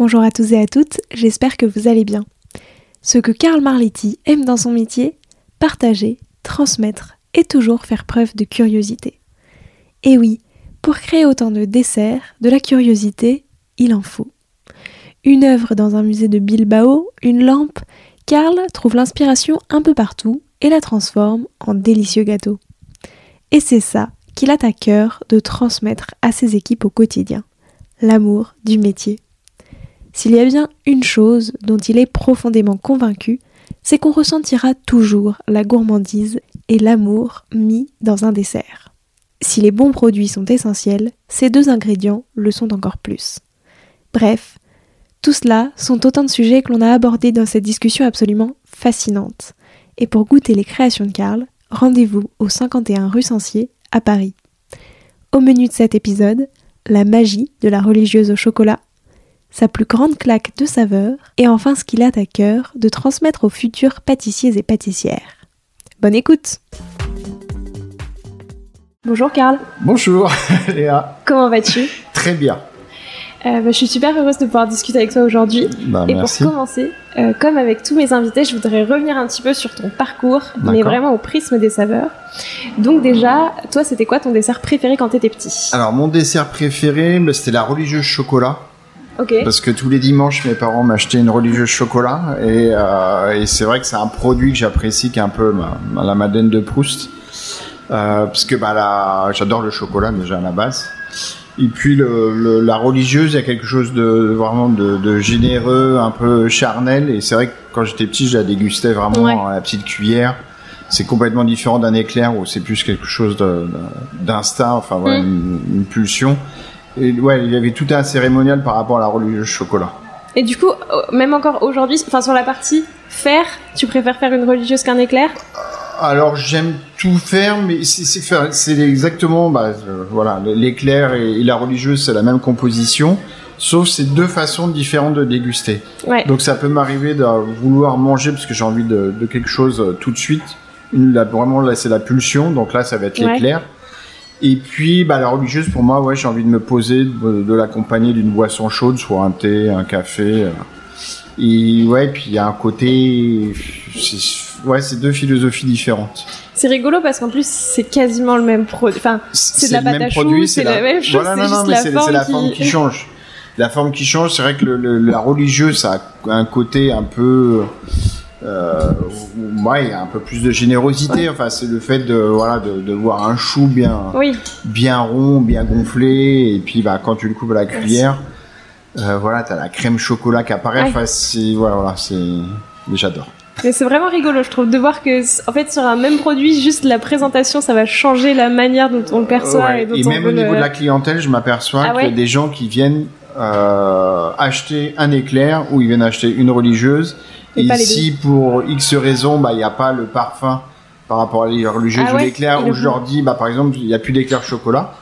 Bonjour à tous et à toutes, j'espère que vous allez bien. Ce que Karl Marletti aime dans son métier, partager, transmettre et toujours faire preuve de curiosité. Et oui, pour créer autant de desserts, de la curiosité, il en faut. Une œuvre dans un musée de Bilbao, une lampe, Karl trouve l'inspiration un peu partout et la transforme en délicieux gâteau. Et c'est ça qu'il a à cœur de transmettre à ses équipes au quotidien, l'amour du métier. S'il y a bien une chose dont il est profondément convaincu, c'est qu'on ressentira toujours la gourmandise et l'amour mis dans un dessert. Si les bons produits sont essentiels, ces deux ingrédients le sont encore plus. Bref, tout cela sont autant de sujets que l'on a abordés dans cette discussion absolument fascinante. Et pour goûter les créations de Karl, rendez-vous au 51 rue Sancier à Paris. Au menu de cet épisode, la magie de la religieuse au chocolat sa plus grande claque de saveur, et enfin ce qu'il a à cœur de transmettre aux futurs pâtissiers et pâtissières. Bonne écoute Bonjour Karl. Bonjour Léa. Comment vas-tu? Très bien. Euh, bah, je suis super heureuse de pouvoir discuter avec toi aujourd'hui. Bah, et merci. pour commencer, euh, comme avec tous mes invités, je voudrais revenir un petit peu sur ton parcours, mais vraiment au prisme des saveurs. Donc déjà, toi, c'était quoi ton dessert préféré quand t'étais petit? Alors mon dessert préféré, bah, c'était la religieuse chocolat. Parce que tous les dimanches, mes parents m'achetaient une religieuse chocolat. Et, euh, et c'est vrai que c'est un produit que j'apprécie, qui est un peu ma- la Madeleine de Proust. Euh, parce que bah, j'adore le chocolat déjà à la base. Et puis le, le- la religieuse, il y a quelque chose de vraiment de, de généreux, un peu charnel. Et c'est vrai que quand j'étais petit, je la dégustais vraiment Ouais. à la petite cuillère. C'est complètement différent d'un éclair où c'est plus quelque chose d'instinct, enfin voilà, Mm. une, une pulsion. Et ouais, il y avait tout un cérémonial par rapport à la religieuse chocolat. Et du coup, euh, même encore aujourd'hui, enfin sur la partie faire, tu préfères faire une religieuse qu'un éclair? Alors j'aime tout faire, mais c'est exactement, bah, euh, voilà, l'éclair et, et la religieuse, c'est la même composition, sauf c'est deux façons différentes de déguster. Ouais. Donc ça peut m'arriver de vouloir manger parce que j'ai envie de, de quelque chose euh, tout de suite. Une, vraiment là, c'est la pulsion, donc là ça va être Ouais. Et puis bah, la religieuse, pour moi, ouais, j'ai envie de me poser, de, de l'accompagner d'une boisson chaude, soit un thé, un café. euh. Et ouais, puis il y a un côté, ouais, c'est deux philosophies différentes. C'est rigolo parce qu'en plus c'est quasiment le même produit. Enfin, C'est de la pâte à choux, c'est la même chose, Voilà, c'est non, non, mais la c'est la qui- forme qui change. La forme qui change, c'est vrai que le, le- la religieuse, ça a un côté un peu, euh, ouais, il y a un peu plus de générosité. Enfin, c'est le fait de, voilà, de, de voir un chou bien, oui. bien rond, bien gonflé, et puis, bah, quand tu le coupes à la cuillère, euh, voilà, t'as la crème chocolat qui apparaît. Ouais. Enfin, c'est, voilà, voilà, c'est, j'adore. Mais c'est vraiment rigolo, je trouve, de voir que, en fait, sur un même produit, juste la présentation, ça va changer la manière dont on le perçoit Ouais. et dont Et on même au niveau le- de la clientèle, je m'aperçois Ah qu'il y a des gens qui viennent euh, acheter un éclair ou ils viennent acheter une religieuse. Et si pour X raison, bah, il n'y a pas le parfum par rapport à la religieuse Ah ou ouais l'éclair, où je leur dis, bah, par exemple, il n'y a plus d'éclair chocolat.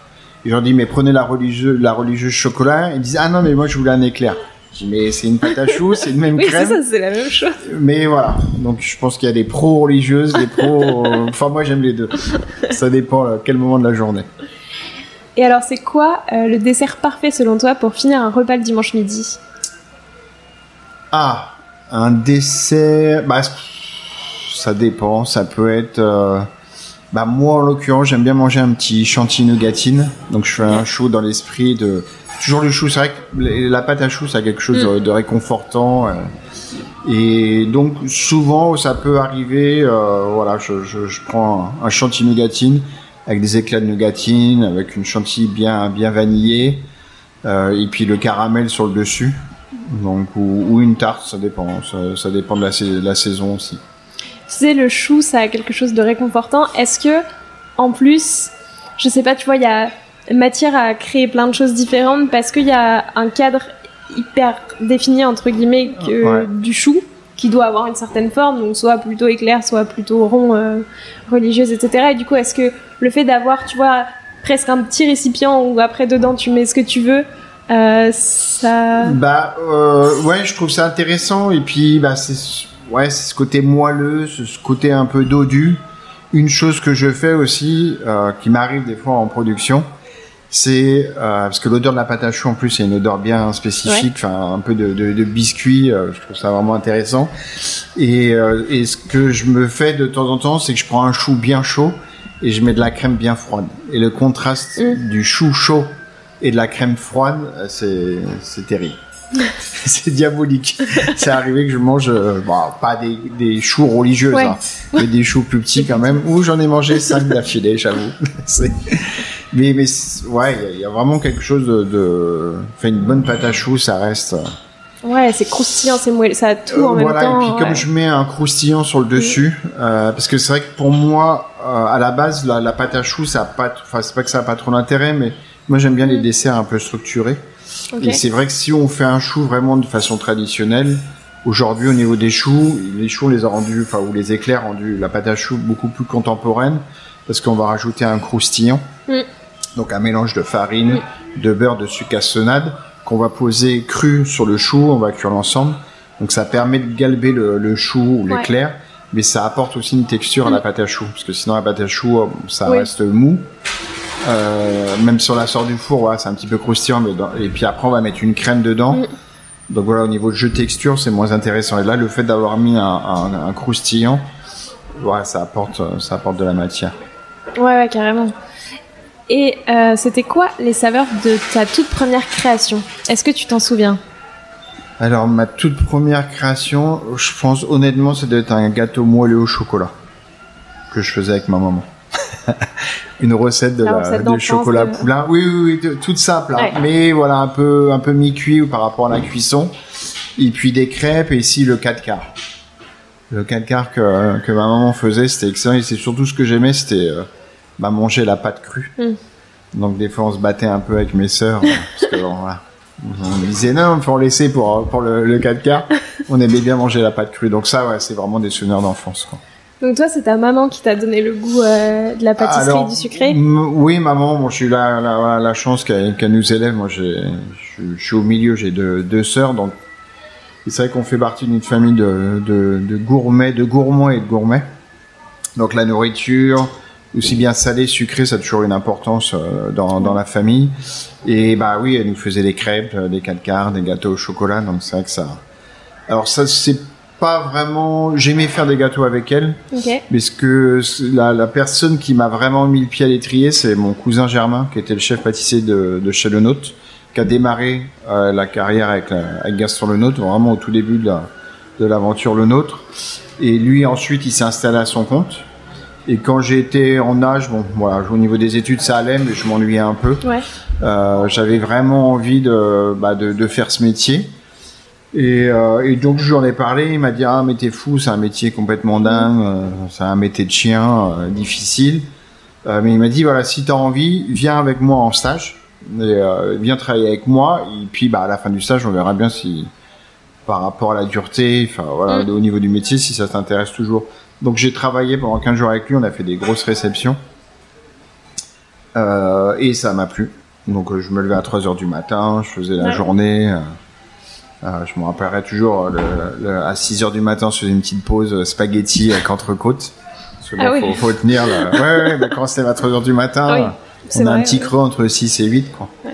Et je leur dis, mais prenez la religieuse, la religieuse chocolat. Ils disent, ah non, mais moi, je voulais un éclair. Je dis, mais c'est une pâte à choux, c'est une même Oui, c'est crème. ça, c'est la même chose. Mais voilà. Donc, je pense qu'il y a des pros religieuses, des pros, euh, enfin, moi, j'aime les deux. Ça dépend à quel moment de la journée. Et alors, c'est quoi euh, le dessert parfait selon toi pour finir un repas le dimanche midi? Ah, un dessert, bah, ça dépend, ça peut être, euh, bah, moi, en l'occurrence, j'aime bien manger un petit chantilly nougatine. Donc, je fais un chou dans l'esprit de, toujours le chou, c'est vrai que la pâte à chou, ça a quelque chose de, de réconfortant, euh, Et donc souvent ça peut arriver, euh, voilà, je, je, je prends un, chantilly nougatine avec des éclats de nougatine, avec une chantilly bien bien vanillée, et puis le caramel sur le dessus. Donc ou, ou une tarte, ça dépend, ça, ça dépend de la, sais- de la saison aussi. Tu sais, le chou, ça a quelque chose de réconfortant. Est-ce que, en plus, je sais pas, tu vois, il y a matière à créer plein de choses différentes parce qu'il y a un cadre hyper défini, entre guillemets, que Ouais. du chou qui doit avoir une certaine forme, donc soit plutôt éclair, soit plutôt rond, euh, religieuse, etc. Et du coup, est-ce que le fait d'avoir, tu vois, presque un petit récipient où après dedans tu mets ce que tu veux, euh, ça... Bah euh, ouais, je trouve ça intéressant et puis bah c'est ouais, c'est ce côté moelleux, ce côté un peu dodu. Une chose que je fais aussi, euh, qui m'arrive des fois en production, c'est euh, parce que l'odeur de la pâte à choux en plus, c'est une odeur bien spécifique, enfin un peu de, de, de biscuit. euh, je trouve ça vraiment intéressant. Et, euh, et ce que je me fais de temps en temps, c'est que je prends un chou bien chaud et je mets de la crème bien froide. Et le contraste Mm. du chou chaud et de la crème froide, euh, c'est c'est terrible. c'est diabolique. c'est arrivé que je mange, euh, bon, pas des, des choux religieux, Ouais. hein, mais des choux plus petits quand même, où j'en ai mangé cinq d'affilée, j'avoue. C'est- mais mais ouais, il y a- il y, a vraiment quelque chose de, de... Enfin, une bonne pâte à choux, ça reste... euh, Ouais, c'est croustillant, c'est moelleux, ça a tout en euh, même voilà, temps. et puis comme je mets un croustillant sur le dessus, euh, parce que c'est vrai que pour moi, euh, à la base, la, la pâte à choux, ça a pas, enfin c'est pas que ça a pas trop d'intérêt, mais moi j'aime bien les Mm. desserts un peu structurés. Et c'est vrai que si on fait un chou vraiment de façon traditionnelle, aujourd'hui au niveau des choux, les choux on les a rendus, enfin ou les éclairs rendus la pâte à choux beaucoup plus contemporaine, parce qu'on va rajouter un croustillant, Mm. donc un mélange de farine, de beurre, de sucre cassonade qu'on va poser cru sur le chou, on va cuire l'ensemble. Donc ça permet de galber le, le chou ou Ouais. l'éclair, mais ça apporte aussi une texture à la pâte à choux, parce que sinon la pâte à choux, ça Oui. reste mou. Euh, même si on la sort du four, c'est un petit peu croustillant, mais dans- et puis après on va mettre une crème dedans. Mm. Donc voilà, au niveau de jeu texture, c'est moins intéressant. Et là, le fait d'avoir mis un, un, un croustillant, ça apporte, ça apporte de la matière. Ouais, ouais, carrément. Et euh, c'était quoi les saveurs de ta toute première création? Est-ce que tu t'en souviens? Alors, ma toute première création, je pense honnêtement, ça doit être un gâteau moelleux au chocolat que je faisais avec ma maman. Une recette de La la, recette du d'enfance chocolat de- poulain. Oui, oui, oui, toute simple, hein. Ouais. mais voilà, un peu, un peu mi-cuit par rapport à la cuisson. Et puis des crêpes et ici le 4 quarts. Le 4 quarts que, que ma maman faisait, c'était excellent. Et c'est surtout ce que j'aimais, c'était euh, bah, manger la pâte crue. Mm. Donc des fois, on se battait un peu avec mes sœurs. euh, parce que, bon, voilà. On disait non, il faut en laisser pour, pour le, le 4 quarts. On aimait bien manger la pâte crue. Donc ça, ouais, c'est vraiment des souvenirs d'enfance. quoi. Donc toi, c'est ta maman qui t'a donné le goût euh, de la pâtisserie Alors, du sucré? Oui, maman, bon, j'ai eu la, la, chance qu'elle nous élève. Moi, je, suis au milieu, j'ai deux, deux sœurs, donc et c'est vrai qu'on fait partie d'une famille de, de, de gourmets, de gourmands et de gourmets. Donc la nourriture, aussi bien salée, sucrée, ça a toujours une importance euh, dans, dans la famille. Et bah oui, elle nous faisait des crêpes, euh, des quarts, des gâteaux au chocolat, donc c'est vrai que ça. Alors ça, c'est pas vraiment. J'aimais faire des gâteaux avec elle. Ok. Mais ce que la, la personne qui m'a vraiment mis le pied à l'étrier, c'est mon cousin Germain, qui était le chef pâtissier de, de chez Le Nôtre, qui a démarré euh, la carrière avec, la- avec Gaston Le Nôtre, vraiment au tout début de la- de l'aventure Le Nôtre. Et lui, ensuite, il s'est installé à son compte. Et quand j'ai été en âge, bon, voilà, au niveau des études, ça allait, mais je m'ennuyais un peu. Ouais. Euh, J'avais vraiment envie de, bah, de, de faire ce métier. Et, euh, et donc je lui en ai parlé, il m'a dit ah mais t'es fou, c'est un métier complètement dingue, euh, c'est un métier de chien, euh, difficile. Mais il m'a dit voilà si t'as envie, viens avec moi en stage, et, viens travailler avec moi, et puis bah à la fin du stage on verra bien si par rapport à la dureté, enfin voilà Mm. au niveau du métier si ça t'intéresse toujours. Donc j'ai travaillé pendant 15 jours avec lui, on a fait des grosses réceptions. Et ça m'a plu. Donc je me levais à 3 heures du matin, je faisais la Ouais. journée. Euh, je me rappellerai toujours, euh, le, le- à 6 heures du matin, je faisais une petite pause euh, spaghetti avec entrecôte. Parce que Ah oui. faut, faut tenir. le- Ouais, ouais, mais quand c'était à 3 heures du matin, Oui, c'est on a un petit ouais. creux entre 6 et 8. Quoi. Ouais.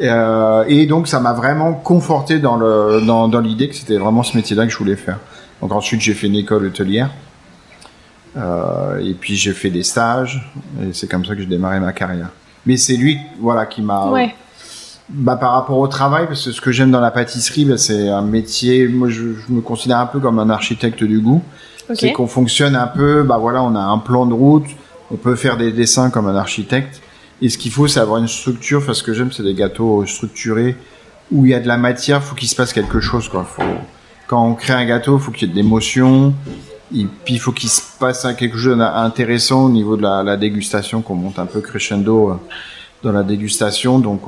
Et, euh, et donc ça m'a vraiment conforté dans le dans, dans l'idée que c'était vraiment ce métier-là que je voulais faire. Donc ensuite j'ai fait une école hôtelière. Euh, et puis j'ai fait des stages et c'est comme ça que j'ai démarré ma carrière. Mais c'est lui voilà qui m'a Ouais. Bah, par rapport au travail, parce que ce que j'aime dans la pâtisserie, bah, c'est un métier. Moi, je, me considère un peu comme un architecte du goût. C'est qu'on fonctionne un peu. Bah voilà, on a un plan de route. On peut faire des dessins comme un architecte. Et ce qu'il faut, c'est avoir une structure. Enfin, ce que j'aime, c'est des gâteaux structurés où il y a de la matière. Faut qu'il se passe quelque chose, quoi. Faut quand on crée un gâteau, faut qu'il y ait de l'émotion. Et puis il faut qu'il se passe quelque chose d'intéressant au niveau de la, la dégustation, qu'on monte un peu crescendo euh, dans la dégustation. Donc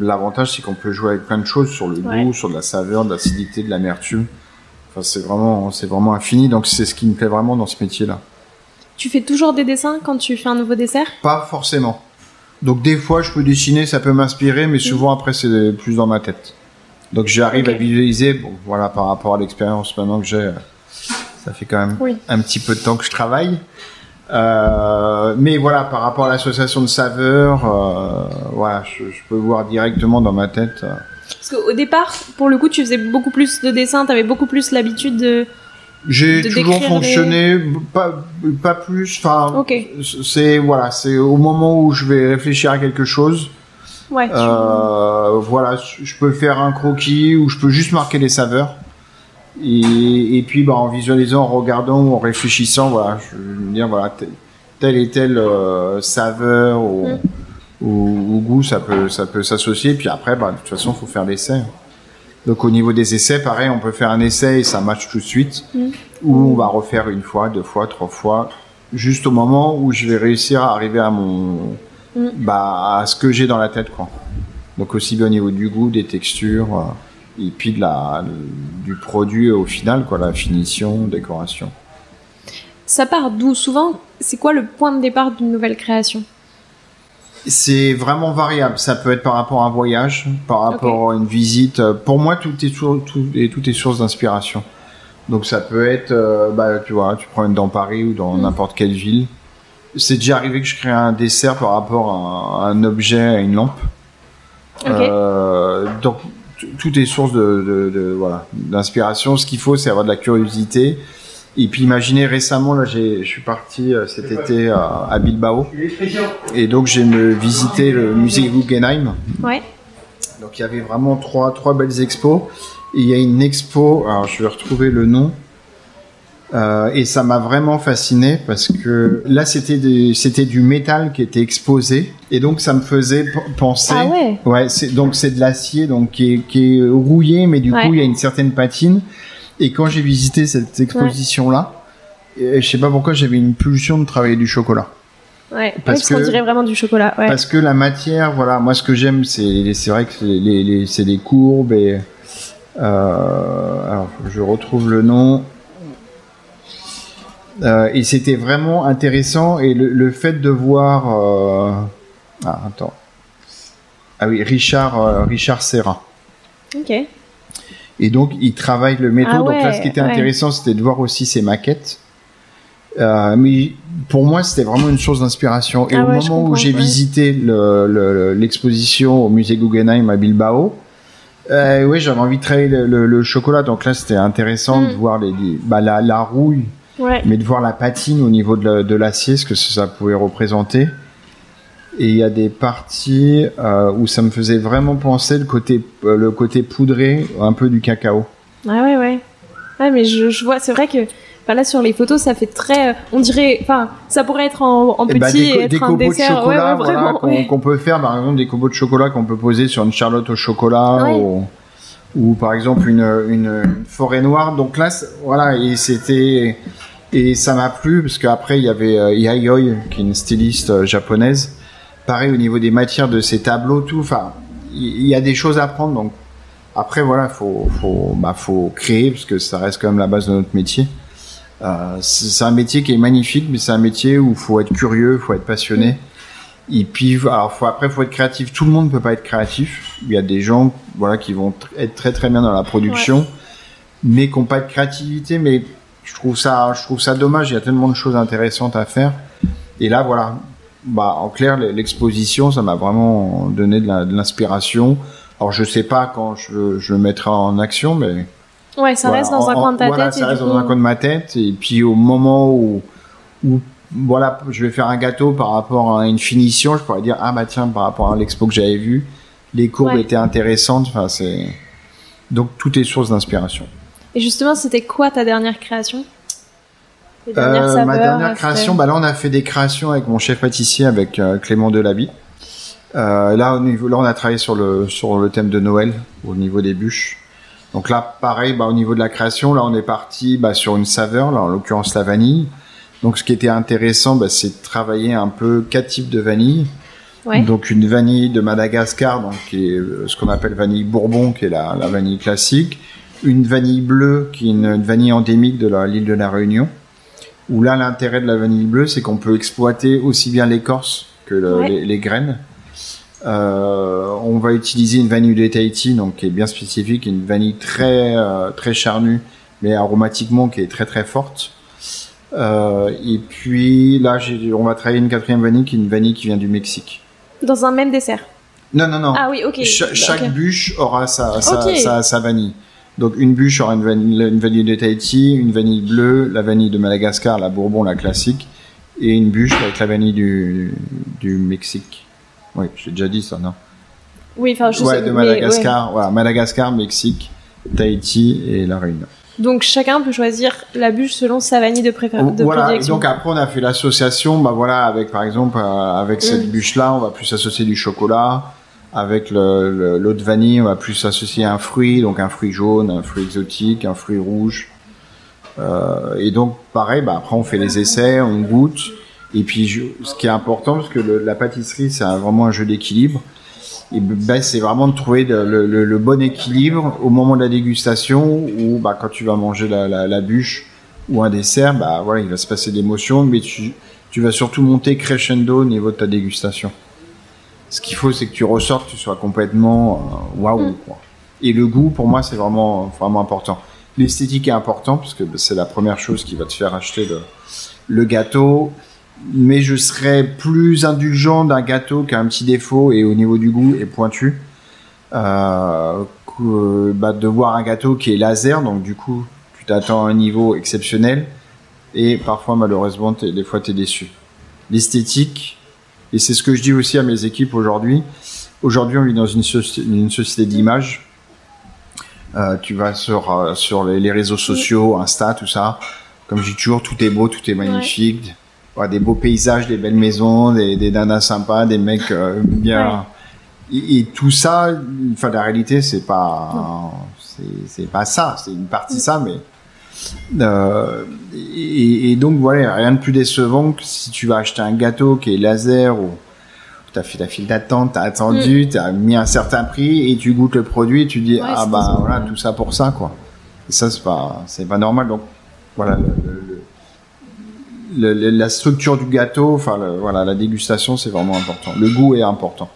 l'avantage c'est qu'on peut jouer avec plein de choses sur le goût, sur de la saveur, de l'acidité, de l'amertume. Enfin, c'est vraiment, c'est vraiment infini. Donc c'est ce qui me plaît vraiment dans ce métier-là. Tu fais toujours des dessins quand tu fais un nouveau dessert? Pas forcément. Donc des fois je peux dessiner, ça peut m'inspirer, mais souvent après c'est plus dans ma tête. Donc j'arrive à visualiser, bon voilà par rapport à l'expérience maintenant que j'ai, ça fait quand même un petit peu de temps que je travaille. Euh, mais voilà, par rapport à l'association de saveurs, euh, voilà, je, peux voir directement dans ma tête. Euh. Parce qu'au départ, pour le coup, tu faisais beaucoup plus de dessins, tu avais beaucoup plus l'habitude de. J'ai toujours fonctionné, pas, pas plus. Enfin, c'est voilà, c'est au moment où je vais réfléchir à quelque chose. Ouais. Euh, voilà, je peux faire un croquis ou je peux juste marquer les saveurs. Et, et puis, bah, en visualisant, en regardant ou en réfléchissant, voilà, je veux dire, voilà, telle et telle euh, saveur ou, mm. ou, goût, ça peut, ça peut s'associer. Puis après, bah, de toute façon, faut faire l'essai. Donc, au niveau des essais, pareil, on peut faire un essai et ça match tout de suite. Mm. Ou on va refaire une fois, deux fois, trois fois, juste au moment où je vais réussir à arriver à mon, mm. bah, à ce que j'ai dans la tête, quoi. Donc, aussi bien au niveau du goût, des textures. Euh, et puis de la, du produit au final, quoi, la finition, décoration. Ça part d'où? Souvent C'est quoi le point de départ d'une nouvelle création? C'est vraiment variable. Ça peut être par rapport à un voyage, par rapport à une visite. Pour moi, tout est, tout, est, tout est source d'inspiration. Donc ça peut être, euh, bah, tu vois, tu prends dans Paris ou dans mm. n'importe quelle ville. C'est déjà arrivé que je crée un dessert par rapport à un, objet, à une lampe. Euh, donc tout est source de, de, voilà d'inspiration. Ce qu'il faut, c'est avoir de la curiosité. Et puis imaginez récemment, là, je suis parti euh, cet été à, Bilbao, et donc j'ai visité le musée Guggenheim. Ouais. Donc il y avait vraiment trois trois belles expos. Et il y a une expo, alors je vais retrouver le nom. Euh, et ça m'a vraiment fasciné parce que là c'était c'était du métal qui était exposé et donc ça me faisait penser ah ouais, ouais c'est donc c'est de l'acier donc qui est, qui est rouillé mais du coup il y a une certaine patine et quand j'ai visité cette exposition là je sais pas pourquoi j'avais une pulsion de travailler du chocolat Ouais, parce qu'on dirait vraiment du chocolat. Ouais. Parce que la matière, voilà, moi ce que j'aime, c'est c'est vrai que les, les, c'est des courbes et euh, alors je retrouve le nom. Euh, et c'était vraiment intéressant. Et le, fait de voir euh, ah attends. Ah oui Richard euh, Richard Serra. Ok. Et donc il travaille le métaux. Ah donc là ce qui était intéressant c'était de voir aussi ses maquettes. Mais pour moi c'était vraiment une source d'inspiration. Et ah au moment où j'ai visité l'exposition au musée Guggenheim à Bilbao euh, oui, j'avais envie de travailler le, chocolat, donc là c'était intéressant de mm. voir les, bah, la, la rouille mais de voir la patine au niveau de l'acier, ce que ça pouvait représenter. Et il y a des parties euh, où ça me faisait vraiment penser le côté, euh, le côté poudré, un peu du cacao. Ah ouais, ouais. Ouais, mais je, je vois, c'est vrai que là sur les photos ça fait très on dirait enfin ça pourrait être en, en eh ben, petit et, être un dessert de chocolat, ouais, voilà, qu'on peut faire par exemple des combos de chocolat qu'on peut poser sur une charlotte au chocolat ou, ou, par exemple une, une, forêt noire donc là voilà et c'était et ça m'a plu parce qu'après il y avait euh, Yayoi qui est une styliste euh, japonaise. Pareil au niveau des matières de ses tableaux, tout. Enfin, il y, a des choses à prendre. Donc après voilà, faut faut bah faut créer parce que ça reste quand même la base de notre métier. Euh, c'est un métier qui est magnifique, mais c'est un métier où faut être curieux, faut être passionné. Et puis, alors, faut, après, faut être créatif. Tout le monde ne peut pas être créatif. Il y a des gens, voilà, qui vont être très très bien dans la production, mais qui n'ont pas de créativité. Mais je trouve ça, je trouve ça dommage. Il y a tellement de choses intéressantes à faire. Et là, voilà. Bah, en clair, l'exposition, ça m'a vraiment donné de l'inspiration. Alors, je sais pas quand je, je le mettrai en action, mais. Ouais, ça reste dans un coin de ta voilà, tête. Ça reste dans un coin de ma tête. Et puis, au moment où, où, voilà, je vais faire un gâteau par rapport à une finition, je pourrais dire, ah bah tiens, par rapport à l'expo que j'avais vu, les courbes Ouais. étaient intéressantes. Enfin, c'est donc tout est source d'inspiration. Et justement, c'était quoi ta dernière création? Euh, saveurs, ma dernière c'était- création, bah là on a fait des créations avec mon chef pâtissier, avec euh, Clément Delaby. Euh, là, au niveau, là on a travaillé sur le sur le thème de Noël au niveau des bûches. Donc là, pareil, bah, au niveau de la création, là on est parti bah, sur une saveur, là en l'occurrence la vanille. Donc ce qui était intéressant, bah, c'est de travailler un peu quatre types de vanille. Ouais. Donc une vanille de Madagascar, donc qui est euh, ce qu'on appelle vanille bourbon, qui est la, la vanille classique. Une vanille bleue, qui est une, une vanille endémique de l'île de la Réunion. Où là, l'intérêt de la vanille bleue, c'est qu'on peut exploiter aussi bien l'écorce que le- Ouais. les, les graines. Euh, on va utiliser une vanille de Tahiti, donc qui est bien spécifique, une vanille très euh, très charnue, mais aromatiquement qui est très très forte. Euh, et puis là, on va travailler une quatrième vanille, qui est une vanille qui vient du Mexique. Dans un même dessert. Non, non, non. Ah oui, ok. Cha- chaque bûche aura sa, sa, sa, sa vanille. Donc une bûche aura une vanille, une vanille de Tahiti, une vanille bleue, la vanille de Madagascar, la Bourbon, la classique, et une bûche avec la vanille du, du Mexique. Oui, j'ai déjà dit ça, non? Oui, enfin, je Ouais, sais. de mais, Madagascar, voilà, Madagascar, Mexique, Tahiti et la Réunion. Donc chacun peut choisir la bûche selon sa vanille de, préfé- de voilà, donc après on a fait l'association, bah voilà, avec par exemple, euh, avec cette Mm. bûche-là, on va plus associer du chocolat. Avec le, le- l'eau de vanille, on va plus associer un fruit, donc un fruit jaune, un fruit exotique, un fruit rouge. Euh, et donc pareil, bah après on fait les essais, on goûte. Et puis je- ce qui est important, parce que le- la pâtisserie c'est vraiment un jeu d'équilibre. Et ben, c'est vraiment de trouver le, le- le- le bon équilibre au moment de la dégustation, où bah, quand tu vas manger la, la, la bûche ou un dessert, bah voilà, il va se passer d'émotions, mais tu, tu vas surtout monter crescendo au niveau de ta dégustation. Ce qu'il faut, c'est que tu ressortes, tu sois complètement euh, waouh. Mm. quoi. Et le goût, pour moi, c'est vraiment vraiment important. L'esthétique est important parce que c'est la première chose qui va te faire acheter le, le gâteau. Mais je serais plus indulgent d'un gâteau qui a un petit défaut et au niveau du goût est pointu. Euh, que, bah, de voir un gâteau qui est laser, donc du coup, tu t'attends à un niveau exceptionnel et parfois, malheureusement, des fois, tu es déçu. L'esthétique, et c'est ce que je dis aussi à mes équipes aujourd'hui. Aujourd'hui, on vit dans une, soci- une société d'image. Euh, tu vas sur, euh, sur les, les réseaux sociaux, Insta, tout ça. Comme je dis toujours, tout est beau, tout est magnifique. Ouais, des beaux paysages, des belles maisons, des, des nanas sympas, des mecs euh, bien. Et, et tout ça, enfin, la réalité, c'est pas, c'est, pas ça. C'est une partie ça, mais. Euh, et, et donc voilà, rien de plus décevant que si tu vas acheter un gâteau qui est laser ou t'as fait la file d'attente, t'as attendu, t'as mis un certain prix et tu goûtes le produit et tu dis Ouais, ah bah voilà tout ça pour ça quoi. Et ça c'est pas c'est pas normal donc voilà le- le- le- le- la structure du gâteau, enfin le- voilà la dégustation c'est vraiment important. Le goût est important.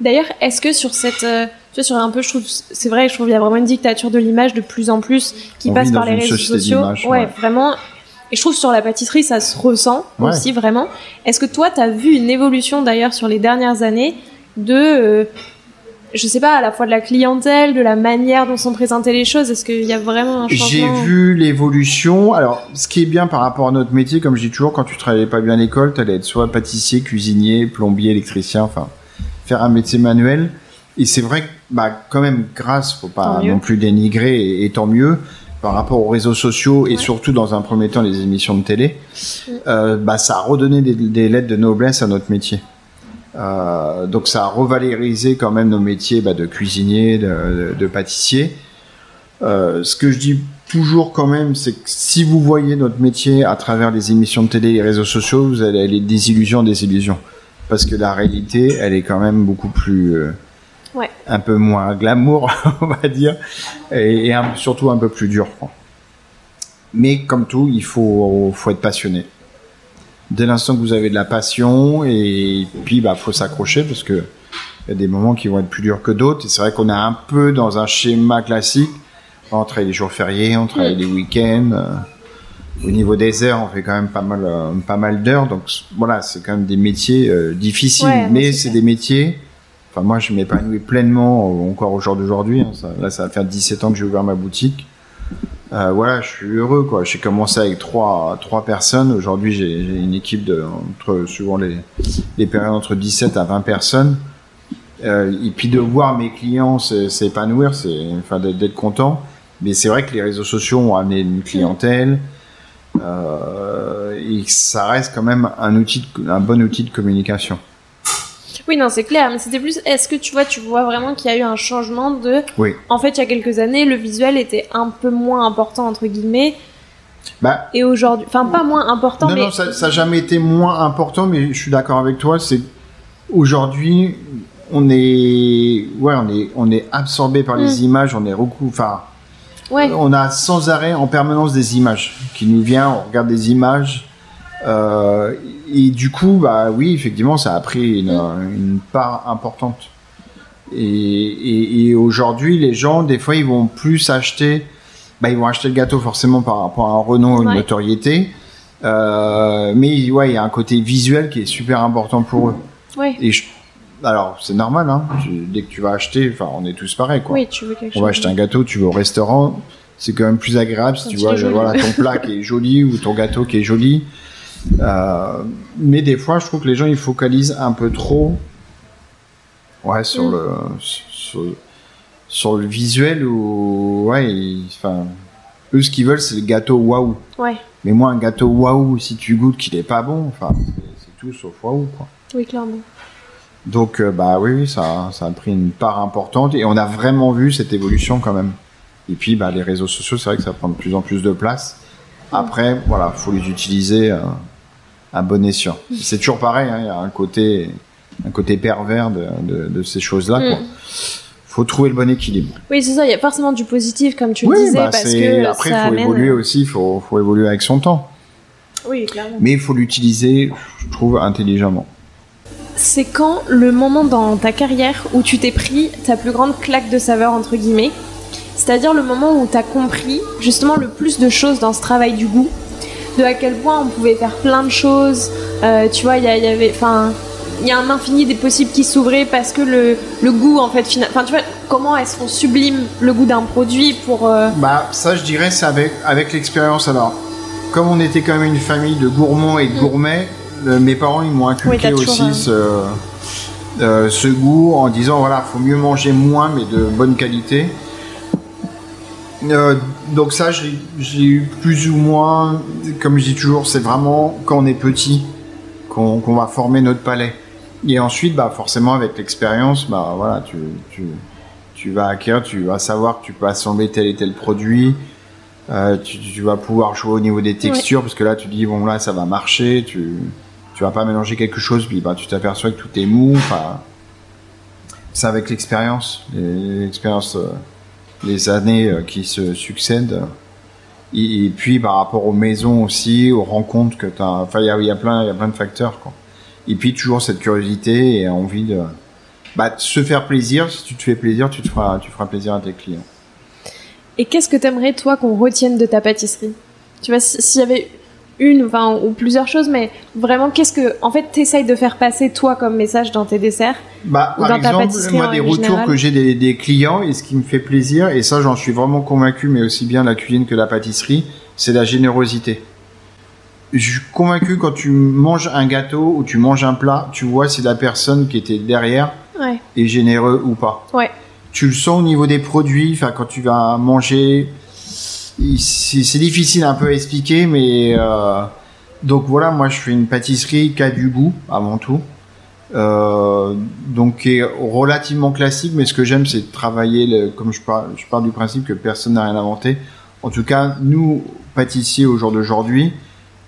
D'ailleurs, est-ce que sur cette, euh, tu vois, sur un peu, je trouve, c'est vrai, je trouve qu'il y a vraiment une dictature de l'image de plus en plus qui On passe par les réseaux sociaux. ouais, ouais. vraiment. Et je trouve sur la pâtisserie, ça se ressent Ouais. aussi vraiment. Est-ce que toi, tu as vu une évolution d'ailleurs sur les dernières années de, euh, je sais pas, à la fois de la clientèle, de la manière dont sont présentées les choses Est-ce qu'il y a vraiment un J'ai changement vu l'évolution. Alors, ce qui est bien par rapport à notre métier, comme je dis toujours, quand tu travaillais pas bien à l'école, tu allais être soit pâtissier, cuisinier, plombier, électricien, enfin, faire un métier manuel. Et c'est vrai que, bah, quand même, grâce, faut pas non plus dénigrer, et, et tant mieux, par rapport aux réseaux sociaux et Ouais. surtout dans un premier temps les émissions de télé, Mm. euh, bah, ça a redonné des, des lettres de noblesse à notre métier. Euh, donc ça a revalorisé quand même nos métiers bah, de cuisinier, de, de, de pâtissier. Euh, ce que je dis toujours quand même, c'est que si vous voyez notre métier à travers les émissions de télé et les réseaux sociaux, vous allez aller des illusions en désillusions. Parce que la réalité, elle est quand même beaucoup plus... euh, Ouais. un peu moins glamour, on va dire, et, et un- surtout un peu plus dur. Mais comme tout, il faut, faut être passionné. Dès l'instant que vous avez de la passion, et puis bah faut s'accrocher parce que il y a des moments qui vont être plus durs que d'autres. Et c'est vrai qu'on est un peu dans un schéma classique. On travaille les jours fériés, on travaille les week-ends. euh, au niveau des heures, on fait quand même pas mal, euh, pas mal d'heures. Donc voilà, c'est quand même des métiers euh, difficiles, Ouais, mais c'est des métiers. Enfin, moi, je m'épanouis pleinement encore au jour d'aujourd'hui. hein. Ça- là, ça va faire 17 ans que j'ai ouvert ma boutique. Euh, voilà, je suis heureux. quoi. J'ai commencé avec trois, trois personnes. Aujourd'hui, j'ai une équipe de, entre, suivant les, les périodes, entre 17 à 20 personnes. Euh, et puis de voir mes clients s'épanouir, c'est enfin d'être content. Mais c'est vrai que les réseaux sociaux ont amené une clientèle. Euh, et ça reste quand même un outil, un bon outil de communication. Oui, non, c'est clair. Mais c'était plus, est-ce que tu vois, tu vois vraiment qu'il y a eu un changement de. Oui. En fait, il y a quelques années, le visuel était un peu moins important entre guillemets. Bah, et aujourd'hui, enfin pas moins important, non, mais non, ça, ça jamais été moins important, mais je suis d'accord avec toi. C'est aujourd'hui, on est, ouais, on est, on est absorbé par les Mm. images, on est recou, enfin, ouais. on a sans arrêt en permanence des images qui nous viennent, on regarde des images. Euh, et du coup, bah oui, effectivement, ça a pris une, une part importante. Et, et, et aujourd'hui, les gens, des fois, ils vont plus acheter, bah, ils vont acheter le gâteau forcément par rapport à un renom, une Ouais. notoriété. Euh, mais ouais, il y a un côté visuel qui est super important pour eux. Ouais. Et je- alors, c'est normal, hein. tu- dès que tu vas acheter, enfin, on est tous pareils, quoi. Oui, tu veux quelque chose. On va acheter un gâteau, tu vas au restaurant, c'est quand même plus agréable si tu vois voilà, ton plat qui est joli ou ton gâteau qui est joli. Euh, mais des fois, je trouve que les gens ils focalisent un peu trop ouais, sur, Mm. le, sur, sur le visuel ou. Ouais, enfin, eux, ce qu'ils veulent, c'est le gâteau waouh. Ouais. Mais moi, un gâteau waouh, si tu goûtes qu'il est pas bon, enfin, c'est c'est tout sauf waouh, quoi. Oui, clairement. Donc, euh, bah oui, oui, ça, ça a pris une part importante et on a vraiment vu cette évolution quand même. Et puis, bah, les réseaux sociaux, c'est vrai que ça prend de plus en plus de place. Après, voilà, faut les utiliser euh, à bon escient. C'est toujours pareil, hein, il y a un côté, un côté pervers de, de, de ces choses-là. Mm. Faut trouver le bon équilibre. Oui, c'est ça. Il y a forcément du positif, comme tu le disais, bah, parce que après, il faut amène. évoluer aussi, il faut, faut évoluer avec son temps. Oui, clairement. Mais il faut l'utiliser, je trouve, intelligemment. C'est quand le moment dans ta carrière où tu t'es pris ta plus grande claque de saveur, entre guillemets? C'est-à-dire le moment où tu as compris justement le plus de choses dans ce travail du goût, de à quel point on pouvait faire plein de choses. Euh, tu vois, il y, avait. Enfin. Il y a un infini des possibles qui s'ouvraient parce que le, le goût, en fait, final... enfin, tu vois, comment est-ce qu'on sublime le goût d'un produit pour. euh, Bah, ça, je dirais, c'est avec, avec l'expérience. Alors, comme on était quand même une famille de gourmands et de gourmets, euh, mes parents, ils m'ont Mm. Oui, inculqué aussi ce, euh, ce goût en disant, voilà, faut mieux manger moins, mais de bonne qualité. Euh, donc ça, l'ai eu plus ou moins, comme je dis toujours, c'est vraiment quand on est petit qu'on va former notre palais. Et ensuite, bah, forcément, avec l'expérience, bah, voilà, tu, tu, tu vas acquérir, tu vas savoir que tu peux assembler tel et tel produit. Euh, tu, tu vas pouvoir jouer au niveau des textures parce que là, tu dis bon là, ça va marcher. Tu, tu vas pas mélanger quelque chose puis bah, tu t'aperçois que tout est mou. Enfin, c'est avec l'expérience, l'expérience, euh, les années euh, qui se succèdent. Et, puis par rapport aux maisons aussi, aux rencontres que tu as. Enfin, il y a, plein, y a plein de facteurs quoi. Et puis toujours cette curiosité et envie de, bah, se faire plaisir. Si tu te fais plaisir, tu feras, tu feras plaisir à tes clients. Et qu'est-ce que t'aimerais, toi, qu'on retienne de ta pâtisserie? Tu vois, si- s'il y avait une, enfin, ou plusieurs choses, mais vraiment, qu'est-ce que, en fait, t'essayes de faire passer, toi, comme message dans tes desserts Bah, Ou par dans ta exemple, moi, des retours que j'ai des, des clients et ce qui me fait plaisir, et ça, j'en suis vraiment convaincu, mais aussi bien la cuisine que la pâtisserie, c'est la générosité. Je suis convaincu quand tu manges un gâteau ou tu manges un plat, tu vois si la personne qui était derrière Ouais. est généreux ou pas. Ouais. Tu le sens au niveau des produits, enfin, quand tu vas manger, c'est difficile un peu à expliquer, mais euh, donc voilà, moi je fais une pâtisserie qui a du goût avant tout. Euh, donc qui est relativement classique, mais ce que j'aime, c'est de travailler, le, comme je pars, je pars du principe que personne n'a rien inventé. En tout cas, nous, pâtissiers au jour d'aujourd'hui,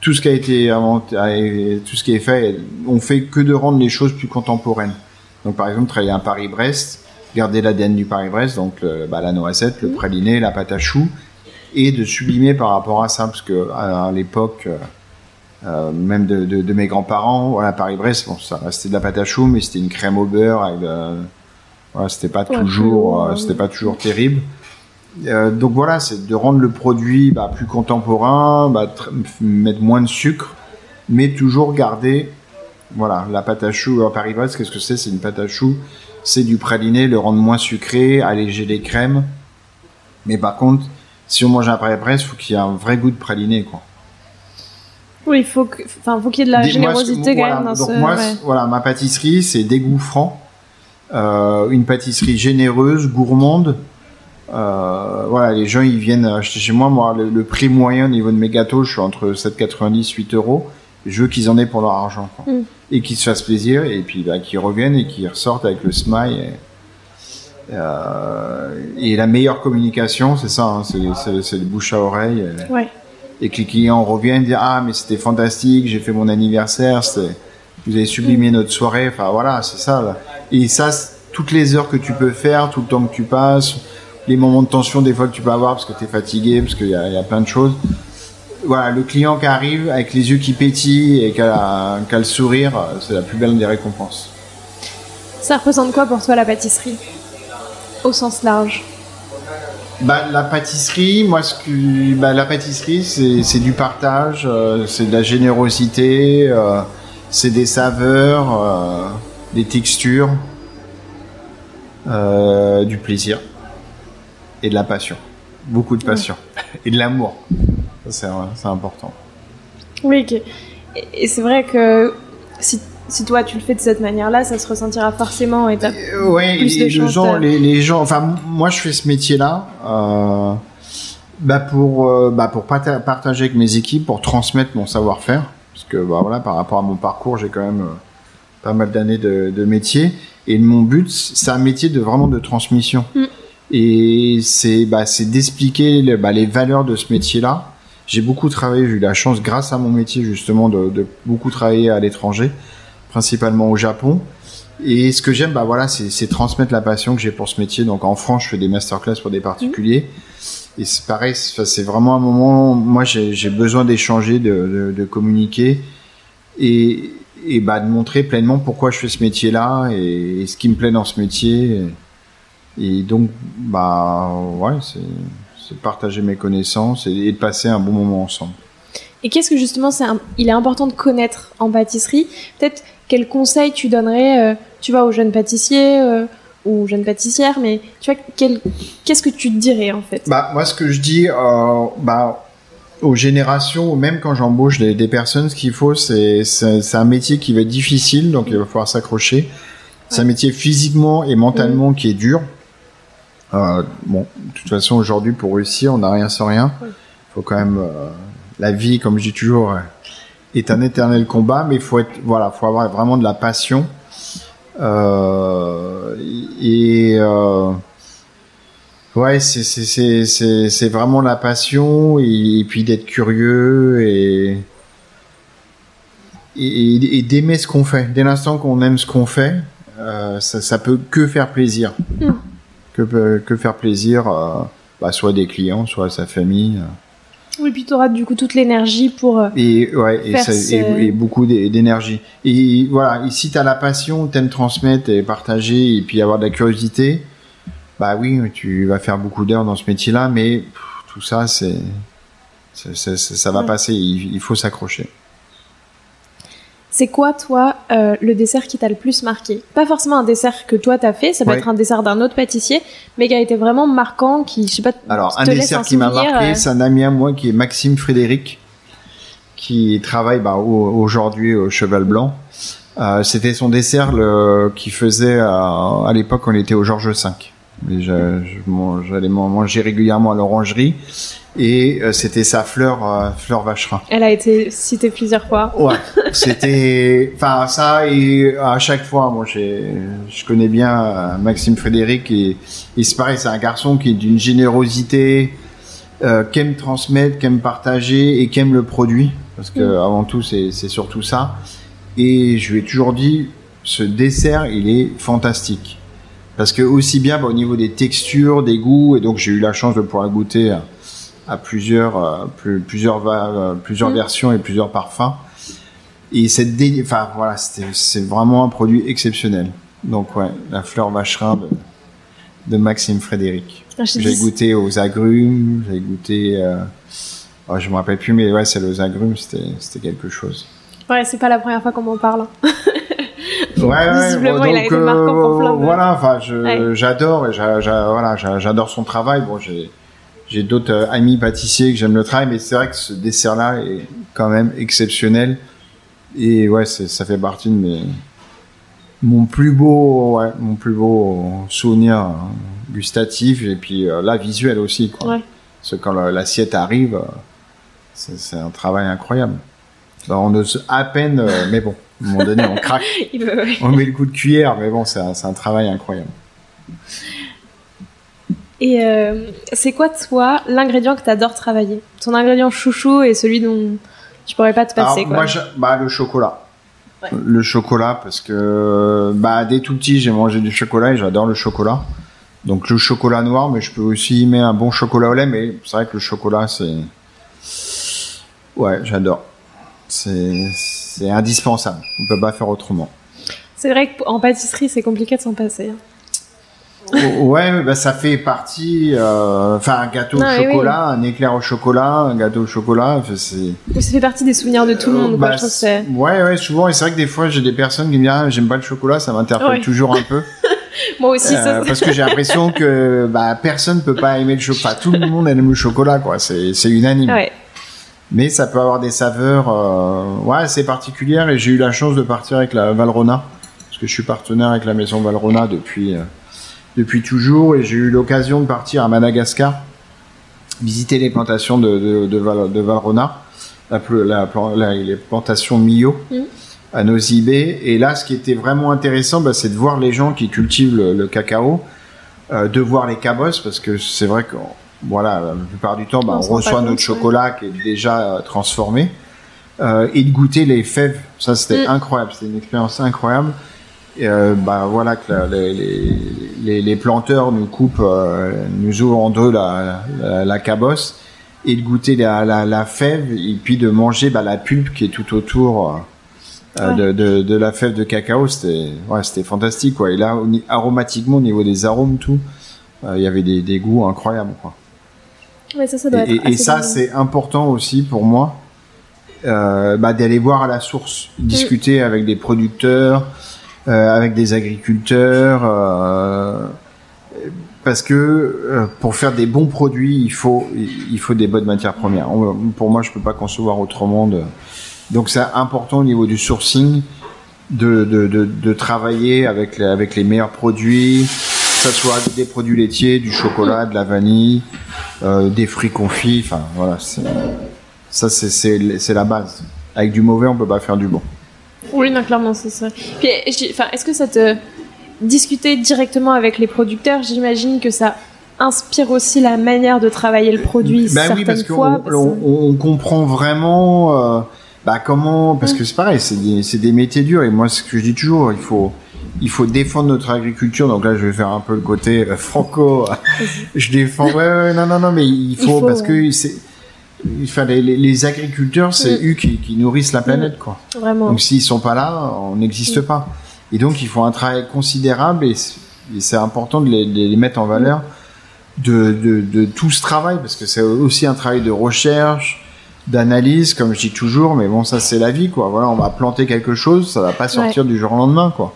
tout ce qui a été inventé, tout ce qui est fait, on fait que de rendre les choses plus contemporaines. Donc par exemple, travailler un Paris-Brest, garder l'ADN du Paris-Brest, donc le, bah, la noisette, le praliné, la pâte à choux, et de sublimer par rapport à ça, parce que à, à l'époque, euh, euh, même de, de, de mes grands-parents, voilà, Paris-Brest, bon, ça restait de la pâte à choux, mais c'était une crème au beurre, avec de- voilà, c'était pas Ouais, toujours, euh, euh, c'était pas toujours terrible. Euh, donc voilà, c'est de rendre le produit bah, plus contemporain, bah, tr- mettre moins de sucre, mais toujours garder, voilà, la pâte à choux à Paris-Brest, qu'est-ce que c'est? C'est une pâte à choux, c'est du praliné, le rendre moins sucré, alléger les crèmes. Mais par contre, si on mange un Paris-Brest, faut qu'il y ait un vrai goût de praliné, quoi. Oui, il faut que, enfin, faut qu'il y ait de la Des- moi, générosité ce- quand voilà, même dans donc ce. moi, ouais. voilà, ma pâtisserie, c'est des goûts francs. euh, une pâtisserie généreuse, gourmande. Euh, voilà, les gens ils viennent acheter chez moi. Moi, le, prix moyen au niveau de mes gâteaux, je suis entre 7,90 8 euros. Je veux qu'ils en aient pour leur argent quoi. Mm. et qu'ils se fassent plaisir et puis bah, qu'ils reviennent et qu'ils ressortent avec le smile. Et, et la meilleure communication, c'est ça, hein, c'est le bouche à oreille. Et, ouais. et que les clients reviennent dire ah mais c'était fantastique, j'ai fait mon anniversaire, vous avez sublimé notre soirée. Enfin voilà, c'est ça. Là. Et ça, toutes les heures que tu peux faire, tout le temps que tu passes, les moments de tension des fois que tu peux avoir parce que tu es fatigué, parce qu'il y, y a, plein de choses. Voilà, le client qui arrive avec les yeux qui pétillent et qui a, le sourire, c'est la plus belle des récompenses. Ça représente quoi pour toi la pâtisserie? Au sens large bah, la pâtisserie, moi, ce que, bah, la pâtisserie, c'est du partage, euh, c'est de la générosité, euh, c'est des saveurs, euh, des textures, du plaisir et de la passion. Beaucoup de passion. Et de l'amour. C'est important. Oui, et c'est vrai que si, si, toi tu le fais de cette manière-là, ça se ressentira forcément et euh, ouais, plus de les gens, euh. les, gens, enfin moi je fais ce métier-là euh, bah pour, euh, bah pour partager avec mes équipes, pour transmettre mon savoir-faire. Parce que bah voilà, par rapport à mon parcours, j'ai quand même pas mal d'années de, de, métier. Et mon but, c'est un métier de vraiment de transmission. Mm. Et c'est bah, d'expliquer bah, les valeurs de ce métier-là. J'ai beaucoup travaillé, j'ai eu la chance, grâce à mon métier justement, de, de beaucoup travailler à l'étranger, principalement au Japon. Et ce que j'aime, bah voilà, c'est transmettre la passion que j'ai pour ce métier. Donc en France, je fais des masterclass pour des particuliers. Et c'est pareil, c'est vraiment un moment. Moi, j'ai besoin d'échanger, de, communiquer et, et bah, de montrer pleinement pourquoi je fais ce métier-là et, ce qui me plaît dans ce métier. Et donc, bah, ouais, c'est partager mes connaissances et, de passer un bon moment ensemble. Et qu'est-ce que justement, c'est il est important de connaître en pâtisserie Peut-être quels conseils tu donnerais, euh, tu vois, aux jeunes pâtissiers euh, ou jeunes pâtissières, mais tu vois, qu'est-ce que tu te dirais en fait? Bah, moi, ce que je dis, euh, bah, aux générations, même quand j'embauche des, des, personnes, ce qu'il faut, c'est un métier qui va être difficile, donc il va falloir s'accrocher. C'est un métier physiquement et mentalement qui est dur. Euh, bon, de toute façon, aujourd'hui, pour réussir, on n'a rien sans rien. Il faut quand même, euh, la vie, comme je dis toujours, est un éternel combat, mais il faut être, voilà, faut avoir vraiment de la passion. et ouais, c'est c'est c'est c'est vraiment la passion et, puis d'être curieux et et, d'aimer ce qu'on fait. Dès l'instant qu'on aime ce qu'on fait, ça, ça peut que faire plaisir. Mm que, que faire plaisir à, bah, soit des clients, soit à sa famille. Oui, puis tu auras du coup toute l'énergie pour. Euh, et, ouais, et, beaucoup d'énergie. Et voilà, et si tu as la passion, t'aimes transmettre et partager, et puis avoir de la curiosité, bah oui, tu vas faire beaucoup d'heures dans ce métier-là, mais tout ça, c'est. Ça, va passer, il faut s'accrocher. C'est quoi, toi, euh, le dessert qui t'a le plus marqué? Pas forcément un dessert que toi t'as fait, ça peut être un dessert d'un autre pâtissier, mais qui a été vraiment marquant, qui, je sais pas. Alors, un dessert qui m'a marqué, euh. c'est un ami à moi qui est Maxime Frédéric, qui travaille bah, aujourd'hui au Cheval Blanc. Euh, C'était son dessert le, qui faisait à l'époque, on était au Georges V. J'allais manger régulièrement à l'orangerie et euh, c'était sa fleur euh, fleur vacherin. Elle a été citée plusieurs fois. Ouais, c'était enfin ça et à chaque fois moi je connais bien euh, Maxime Frédéric et, et c'est pareil, c'est un garçon qui est d'une générosité euh, qui aime transmettre, qui aime partager et qui aime le produit parce que mm. avant tout c'est surtout ça et je lui ai toujours dit ce dessert, il est fantastique. Parce que aussi bien bah, au niveau des textures, des goûts et donc j'ai eu la chance de pouvoir goûter à plusieurs, euh, plusieurs, euh, plusieurs mm. versions et plusieurs parfums. Et cette enfin voilà, c'est vraiment un produit exceptionnel. Donc ouais, la fleur vacherin de, de Maxime Frédéric. Ah, j'ai goûté aux agrumes, j'ai goûté, euh, oh, je me rappelle plus, mais ouais, c'est aux agrumes, c'était quelque chose. Ouais, c'est pas la première fois qu'on m'en parle. Hein. ouais, ouais, Visiblement, donc, il a été marquant pour plein de... Voilà, enfin, j'adore, voilà, j'adore son travail. Bon, j'ai j'ai d'autres euh, amis pâtissiers que j'aime le travail, mais c'est vrai que ce dessert-là est quand même exceptionnel. Et ouais, ça fait partie de mes, mon plus beau, ouais, mon plus beau souvenir euh, gustatif et puis euh, là visuel aussi quoi. Ouais. Parce que quand la- l'assiette arrive, euh, c'est c'est un travail incroyable. Alors, on ose à peine, euh, mais bon, à un moment donné, on craque, veut- on met le coup de cuillère, mais bon, c'est un, travail incroyable. Et euh, c'est quoi, toi, l'ingrédient que tu adores travailler? Ton ingrédient chouchou et celui dont tu pourrais pas te passer, Alors, quoi. moi, je- bah, le chocolat. Ouais. Le chocolat, parce que bah, dès tout petit, j'ai mangé du chocolat et j'adore le chocolat. Donc le chocolat noir, mais je peux aussi y mettre un bon chocolat au lait, mais c'est vrai que le chocolat, c'est... Ouais, j'adore. C'est c'est indispensable. On peut pas faire autrement. C'est vrai qu'en pâtisserie, c'est compliqué de s'en passer. hein. ouais, bah, ça fait partie... euh, Enfin, un gâteau Non, au oui, chocolat, un éclair au chocolat, un gâteau au chocolat, c'est... Ça fait partie des souvenirs de tout le monde, quoi. Bah, Je que c'est- ouais, ouais, souvent. Et c'est vrai que des fois, j'ai des personnes qui me disent ah, j'aime pas le chocolat, ça m'interpelle Ouais. toujours un peu. Moi aussi, Euh, ça. parce que j'ai l'impression que bah, personne peut pas aimer le chocolat. Enfin, tout le monde aime le chocolat, quoi. C'est c'est unanime. Ouais. Mais ça peut avoir des saveurs euh, ouais, assez particulières. Et j'ai eu la chance de partir avec la Valrona. Parce que je suis partenaire avec la maison Valrona depuis, euh, depuis toujours. Et j'ai eu l'occasion de partir à Madagascar, visiter les plantations de, de, de, Val- de Valrona, la, les plantations Millau Mhm. à Nosibé. Et là, ce qui était vraiment intéressant, bah, c'est de voir les gens qui cultivent le, le cacao, euh, de voir les cabosses, parce que c'est vrai que voilà, la plupart du temps, bah, On reçoit notre chocolat qui est déjà euh, transformé. Euh, et de goûter les fèves, ça c'était Mm. incroyable, c'était une expérience incroyable. Et, euh, bah voilà que la- les, les, planteurs nous coupent, euh, nous ouvrent en deux la, la, la cabosse et de goûter la, fève et puis de manger bah, la pulpe qui est tout autour euh, Ouais. de, de, de la fève de cacao. C'était ouais, c'était fantastique quoi. Et là, aromatiquement, au niveau des arômes, tout, il y avait des, des goûts incroyables quoi. Ouais, ça, ça doit Et, être ça, c'est important aussi pour moi, euh, bah, d'aller voir à la source, discuter avec des producteurs, euh, avec des agriculteurs, euh, parce que pour faire des bons produits, il faut il faut des bonnes matières premières. On- pour moi, je peux pas concevoir autrement. De... Donc, c'est important au niveau du sourcing de de, de, de travailler avec les, avec les meilleurs produits, ça soit des produits laitiers, du chocolat, de la vanille, euh, des fruits confits. Enfin, voilà, ça c'est la base. Avec du mauvais, on peut pas faire du bon. Oui, non, clairement, c'est ça. Puis, est-ce que ça te discuter directement avec les producteurs, j'imagine que ça inspire aussi la manière de travailler le produit Bah certaines oui, parce qu'on fois. parce on, que- on comprend vraiment euh, bah, comment. Parce que c'est pareil, c'est des, c'est des métiers durs. Et moi, ce que je dis toujours, il faut, il faut défendre notre agriculture. Donc là, je vais faire un peu le côté euh, franco. je défends. Ouais, ouais, non, non, non, mais il faut, faut, parce ouais. que c'est. Enfin, les, agriculteurs, c'est Mm. eux qui, qui nourrissent la planète, quoi. Vraiment. Donc s'ils sont pas là, on n'existe pas. Et donc ils font un travail considérable et c'est important de les, de les mettre en valeur de, de, de tout ce travail parce que c'est aussi un travail de recherche, d'analyse, comme je dis toujours. Mais bon, ça c'est la vie, quoi. Voilà, on va planter quelque chose, ça va pas sortir du jour au lendemain, quoi.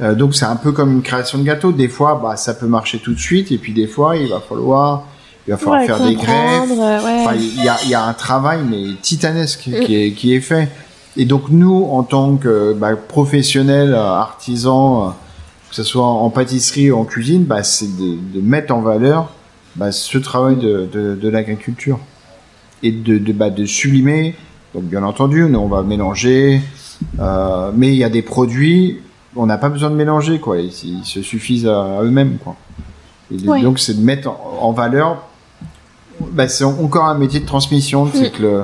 Euh, donc c'est un peu comme une création de gâteau. Des fois, bah ça peut marcher tout de suite et puis des fois, il va falloir, il va falloir Ouais, faire des greffes. comprendre, euh, ouais. Enfin, il y a, il y a un travail mais titanesque qui, est, qui est fait. Et donc nous, en tant que bah, professionnels, euh, artisans, euh, que ce soit en pâtisserie ou en cuisine, bah, c'est de, de mettre en valeur bah, ce travail de, de, de l'agriculture et de, de, bah, de sublimer. Donc bien entendu, nous, on va mélanger, euh, mais il y a des produits, on n'a pas besoin de mélanger, quoi. Ils, ils se suffisent à, eux-mêmes, quoi. Et de- Ouais. Donc c'est de mettre en, en valeur. Bah, c'est encore un métier de transmission. C'est que le,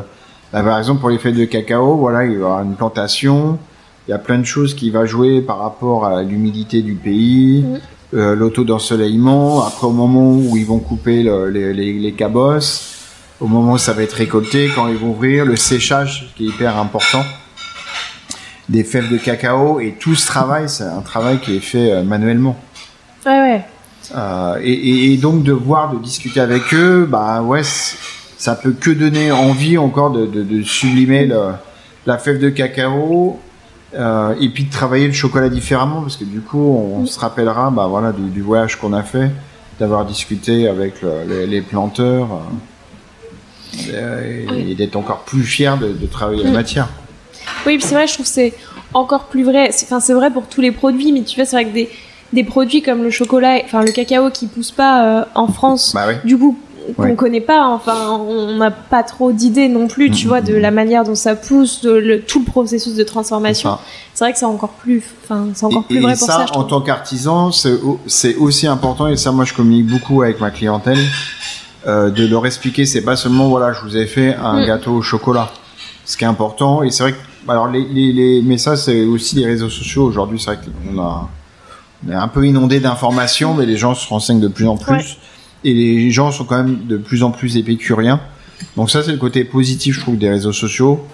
bah, par exemple pour les fêtes de cacao, voilà, il y avoir une plantation. Il y a plein de choses qui va jouer par rapport à l'humidité du pays, euh, taux d'ensoleillement. Après, au moment où ils vont couper le- les, les, les cabosses, au moment où ça va être récolté, quand ils vont ouvrir, le séchage qui est hyper important des fèves de cacao et tout ce travail, c'est un travail qui est fait euh, manuellement. Ouais, ouais. Euh, et, donc de voir, de discuter avec eux, bah ouais, ça peut que donner envie encore de, de, de sublimer le- la fève de cacao euh, et puis de travailler le chocolat différemment parce que du coup on, se rappellera bah voilà du, du voyage qu'on a fait, d'avoir discuté avec le- les, les planteurs euh, et, d'être encore plus fier de, de travailler la Mm. matière. Oui, puis c'est vrai, je trouve que c'est encore plus vrai. Enfin, c'est vrai pour tous les produits, mais tu vois, c'est vrai que des, des produits comme le chocolat, enfin le cacao qui pousse pas euh, en France, Bah oui. du coup, qu'on Ouais. connaît pas, enfin, on n'a pas trop d'idées non plus, tu Mhm. vois, de la manière dont ça pousse, de le- tout le processus de transformation. C'est vrai que c'est encore plus, enfin, c'est encore Et- plus et vrai pour ça, ça, en tant qu'artisan, c'est aussi important et ça, moi, je communique beaucoup avec ma clientèle euh, de leur expliquer. C'est pas seulement voilà, je vous ai fait un Mm. gâteau au chocolat. Ce qui est important et c'est vrai que alors les, les, les mais ça c'est aussi les réseaux sociaux aujourd'hui. C'est vrai qu'on a on est un peu inondé d'informations, mais les gens se renseignent de plus en plus Ouais. et les gens sont quand même de plus en plus épicuriens. Donc ça c'est le côté positif, je trouve, des réseaux sociaux.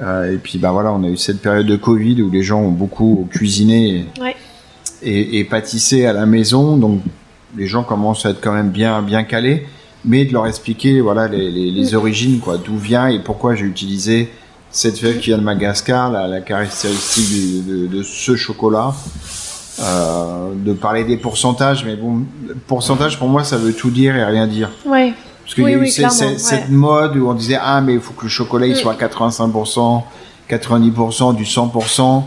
Euh, et puis bah voilà, on a eu cette période de Covid où les gens ont beaucoup cuisiné et, Ouais. et, et pâtissé à la maison, donc les gens commencent à être quand même bien bien calés, mais de leur expliquer voilà les, les, les origines quoi, d'où vient et pourquoi j'ai utilisé cette fève qui vient de Madagascar, la, la caractéristique de, de ce chocolat. Euh, de parler des pourcentages, mais bon, pourcentage pour moi ça veut tout dire et rien dire. Ouais. Parce qu'il Oui, y a eu oui, ouais. cette mode où on disait ah mais il faut que le chocolat il soit à 85%, 90%, du 100%.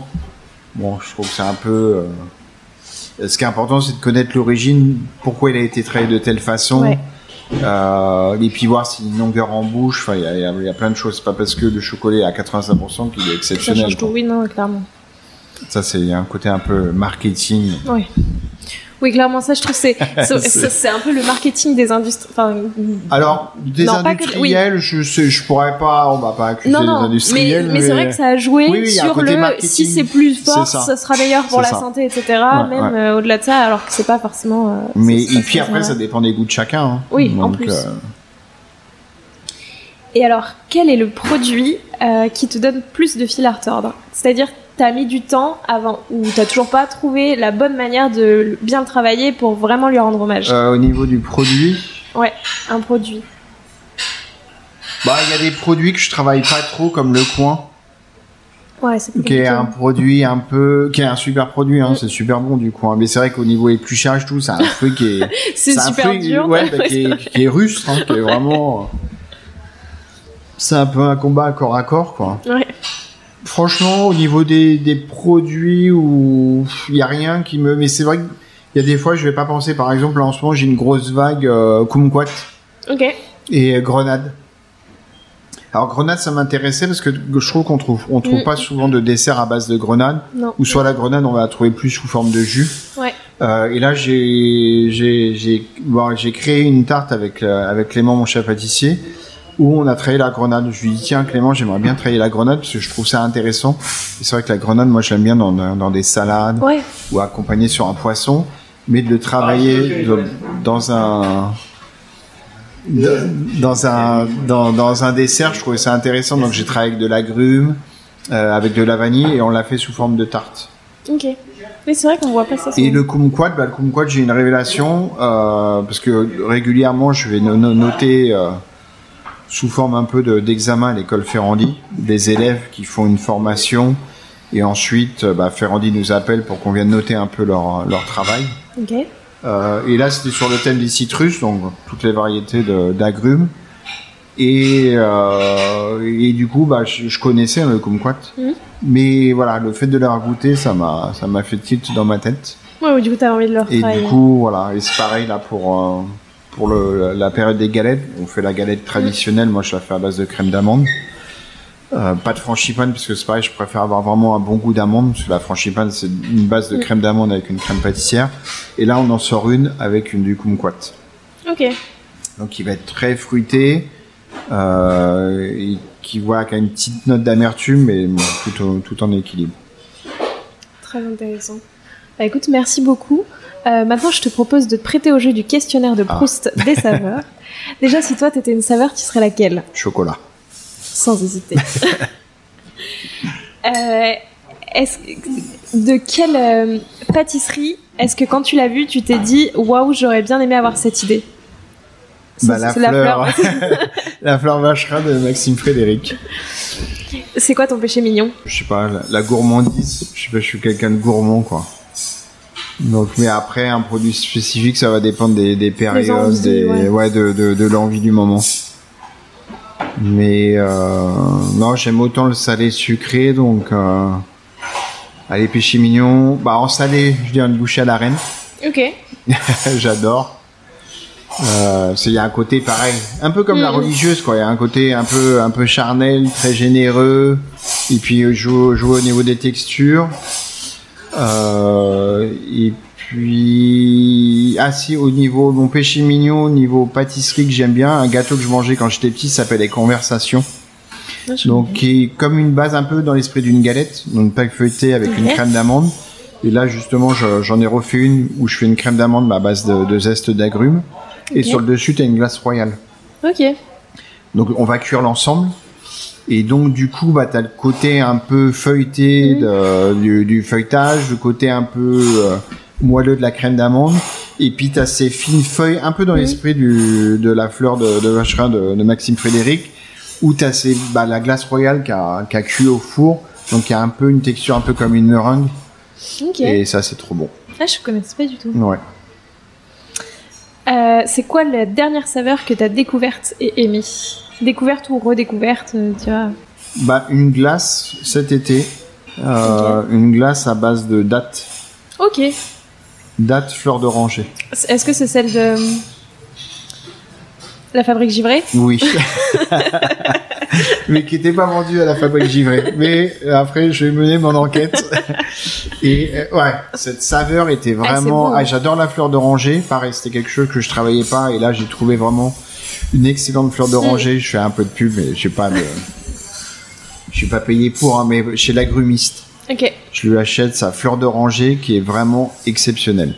Bon, je trouve que c'est un peu. euh, Ce qui est important, c'est de connaître l'origine, pourquoi il a été travaillé de telle façon. Ouais. Euh, et puis voir s'il y a une longueur en bouche. Enfin, il y a, y y plein de choses. C'est pas parce que le chocolat est à 85% qu'il est Ça exceptionnel. change tout, oui, non, clairement. Ça, c'est un côté un peu marketing. Oui. Oui, clairement, ça, je trouve, c'est, c'est, un peu le marketing des industries. Enfin, Alors, des Non, pas que- industriels, je sais, je pourrais pas, on va pas accuser non, les mais, industriels. mais c'est vrai que ça a joué Oui, oui, a sur le marketing. si c'est plus fort, ça. ça. sera meilleur pour la ça. santé, etc. Ouais, même ouais. euh, au-delà de ça, alors que c'est pas forcément. euh, Mais et puis après, ça dépend des goûts de chacun. hein. Oui, en Donc, plus. euh, Et alors, quel est le produit qui te donne plus de fil à retordre? C'est-à-dire, t'as mis du temps avant, ou t'as toujours pas trouvé la bonne manière de bien le travailler pour vraiment lui rendre hommage euh, au niveau du produit, Un produit. bah il y a des produits que je travaille pas trop comme le coin, Ouais, c'est qui est un produit un peu, qui est un super produit, hein, Mm. c'est super bon du coin. Mais c'est vrai qu'au niveau épluchage, tout, c'est un fruit qui est, C'est super fruit, dur. ouais, bah, qui, est, qui est rustre, hein, qui est vraiment. C'est un peu un combat corps à corps, quoi. Ouais. Franchement, au niveau des, des produits où il y a rien qui me, mais c'est vrai qu'il y a des fois, je vais pas penser. Par exemple, là, en ce moment, j'ai une grosse vague euh, kumquat Ok. et euh, grenade. Alors grenade, ça m'intéressait parce que je trouve qu'on trouve, on trouve Mm. pas souvent de dessert à base de grenade. Non. Ou soit la grenade, on va la trouver plus sous forme de jus. Ouais. Euh, et là, j'ai j'ai j'ai bon, j'ai créé une tarte avec euh, avec Clément, mon chef pâtissier, où on a travaillé la grenade. Je lui dis tiens Clément, j'aimerais bien travailler la grenade parce que je trouve ça intéressant. Et c'est vrai que la grenade, moi, je l'aime bien dans dans des salades Ouais. ou accompagné sur un poisson, mais de le travailler de- dans un dans un dans, dans un dessert, je trouvais ça intéressant. Donc j'ai travaillé avec de l'agrumes, euh, avec de la vanille, et on l'a fait sous forme de tarte. Ok. Mais c'est vrai qu'on voit pas ça. Et le kumquat, bah, le kumquat, j'ai une révélation euh, parce que régulièrement, je vais no- no- noter euh, sous forme un peu de- d'examen à l'école Ferrandi des élèves qui font une formation et ensuite, euh, bah, Ferrandi nous appelle pour qu'on vienne noter un peu leur, leur travail. Euh, et là, c'était sur le thème des citrus, donc toutes les variétés d'agrumes. Et, euh, et du coup, bah, je, je connaissais le kumquat. Mhm. Mais voilà, le fait de leur goûter, ça m'a, ça m'a fait tilt dans ma tête. Ouais, du coup, t'as envie de le Et du coup, voilà, et c'est pareil là pour euh, pour le, la période des galettes. On fait la galette traditionnelle. Moi, je la fais à base de crème d'amande. Euh, pas de frangipane parce que c'est pareil, je préfère avoir vraiment un bon goût d'amande parce que la frangipane c'est une base de crème d'amande avec une crème pâtissière. Et là, on en sort une avec une du kumquat. Ok. Donc, il va être très fruité euh, et qui voit qui a une petite note d'amertume, mais bon, tout, au- tout en équilibre. Très intéressant. Bah écoute, merci beaucoup. Euh, maintenant, je te propose de te prêter au jeu du questionnaire de Proust des saveurs. Déjà, si toi, t'étais une saveur, tu serais laquelle? Chocolat. Sans hésiter. euh, est-ce de quelle euh, pâtisserie est-ce que quand tu l'as vue, tu t'es dit waouh, j'aurais bien aimé avoir cette idée? Bah, C'est- la fleur, la fleur vacherin de Maxime Frédéric. C'est quoi ton péché mignon? Je sais pas, la, la gourmandise. Je sais pas, je suis quelqu'un de gourmand, quoi. Donc, mais après, un produit spécifique, ça va dépendre des, des périodes, envies, des, ouais. ouais, de, de, de l'envie du moment. Mais euh, non, j'aime autant le salé sucré, donc euh, Allez, péché mignon. Bah, en salé, je dis une bouchée à la reine. Ok. J'adore. Euh, il y a un côté pareil, un peu comme la Mm. religieuse quoi. Il y a un côté un peu un peu charnel, très généreux. Et puis joue joue au niveau des textures. Euh, et puis ah si au niveau mon péché mignon, au niveau pâtisserie que j'aime bien, un gâteau que je mangeais quand j'étais petit s'appelle les conversations. Donc qui est comme une base un peu dans l'esprit d'une galette, donc pas feuilletée avec une crème d'amande. Et là justement je- j'en ai refait une où je fais une crème d'amande à base de, de zeste d'agrumes. Et sur le dessus t'as une glace royale. Ok. Donc on va cuire l'ensemble. Et donc du coup bah t'as le côté un peu feuilleté de- du, du feuilletage, le côté un peu euh, moelleux de la crème d'amande. Et puis t'as ces fines feuilles un peu dans l'esprit du de la fleur de, de vacherin de, de Maxime Frédéric où t'as ces bah, la glace royale qui a, qui a cuit au four. Donc il y a un peu une texture un peu comme une meringue. Ok. Et ça c'est trop bon. Ah, je connaissais pas du tout. Ouais. Euh, c'est quoi la dernière saveur que t'as découverte et aimée? Découverte ou redécouverte, euh, tu vois Bah une glace cet été. Euh, Une glace à base de dattes. Ok. Dattes fleur d'oranger. Est-ce que c'est celle de euh, la fabrique givrée Oui. mais qui n'était pas vendu à la fabrique givrée. Mais après, je vais mener mon enquête. Et euh, ouais, cette saveur était Ah, vraiment. Ah, J'adore la fleur d'oranger. Pareil, c'était quelque chose que je travaillais pas. Et là, j'ai trouvé vraiment une excellente fleur d'oranger. Je fais un peu de pub, mais je pas de. Je suis pas payé pour, hein, mais chez l'agrumiste. Ok. Je lui achète sa fleur d'oranger qui est vraiment exceptionnelle.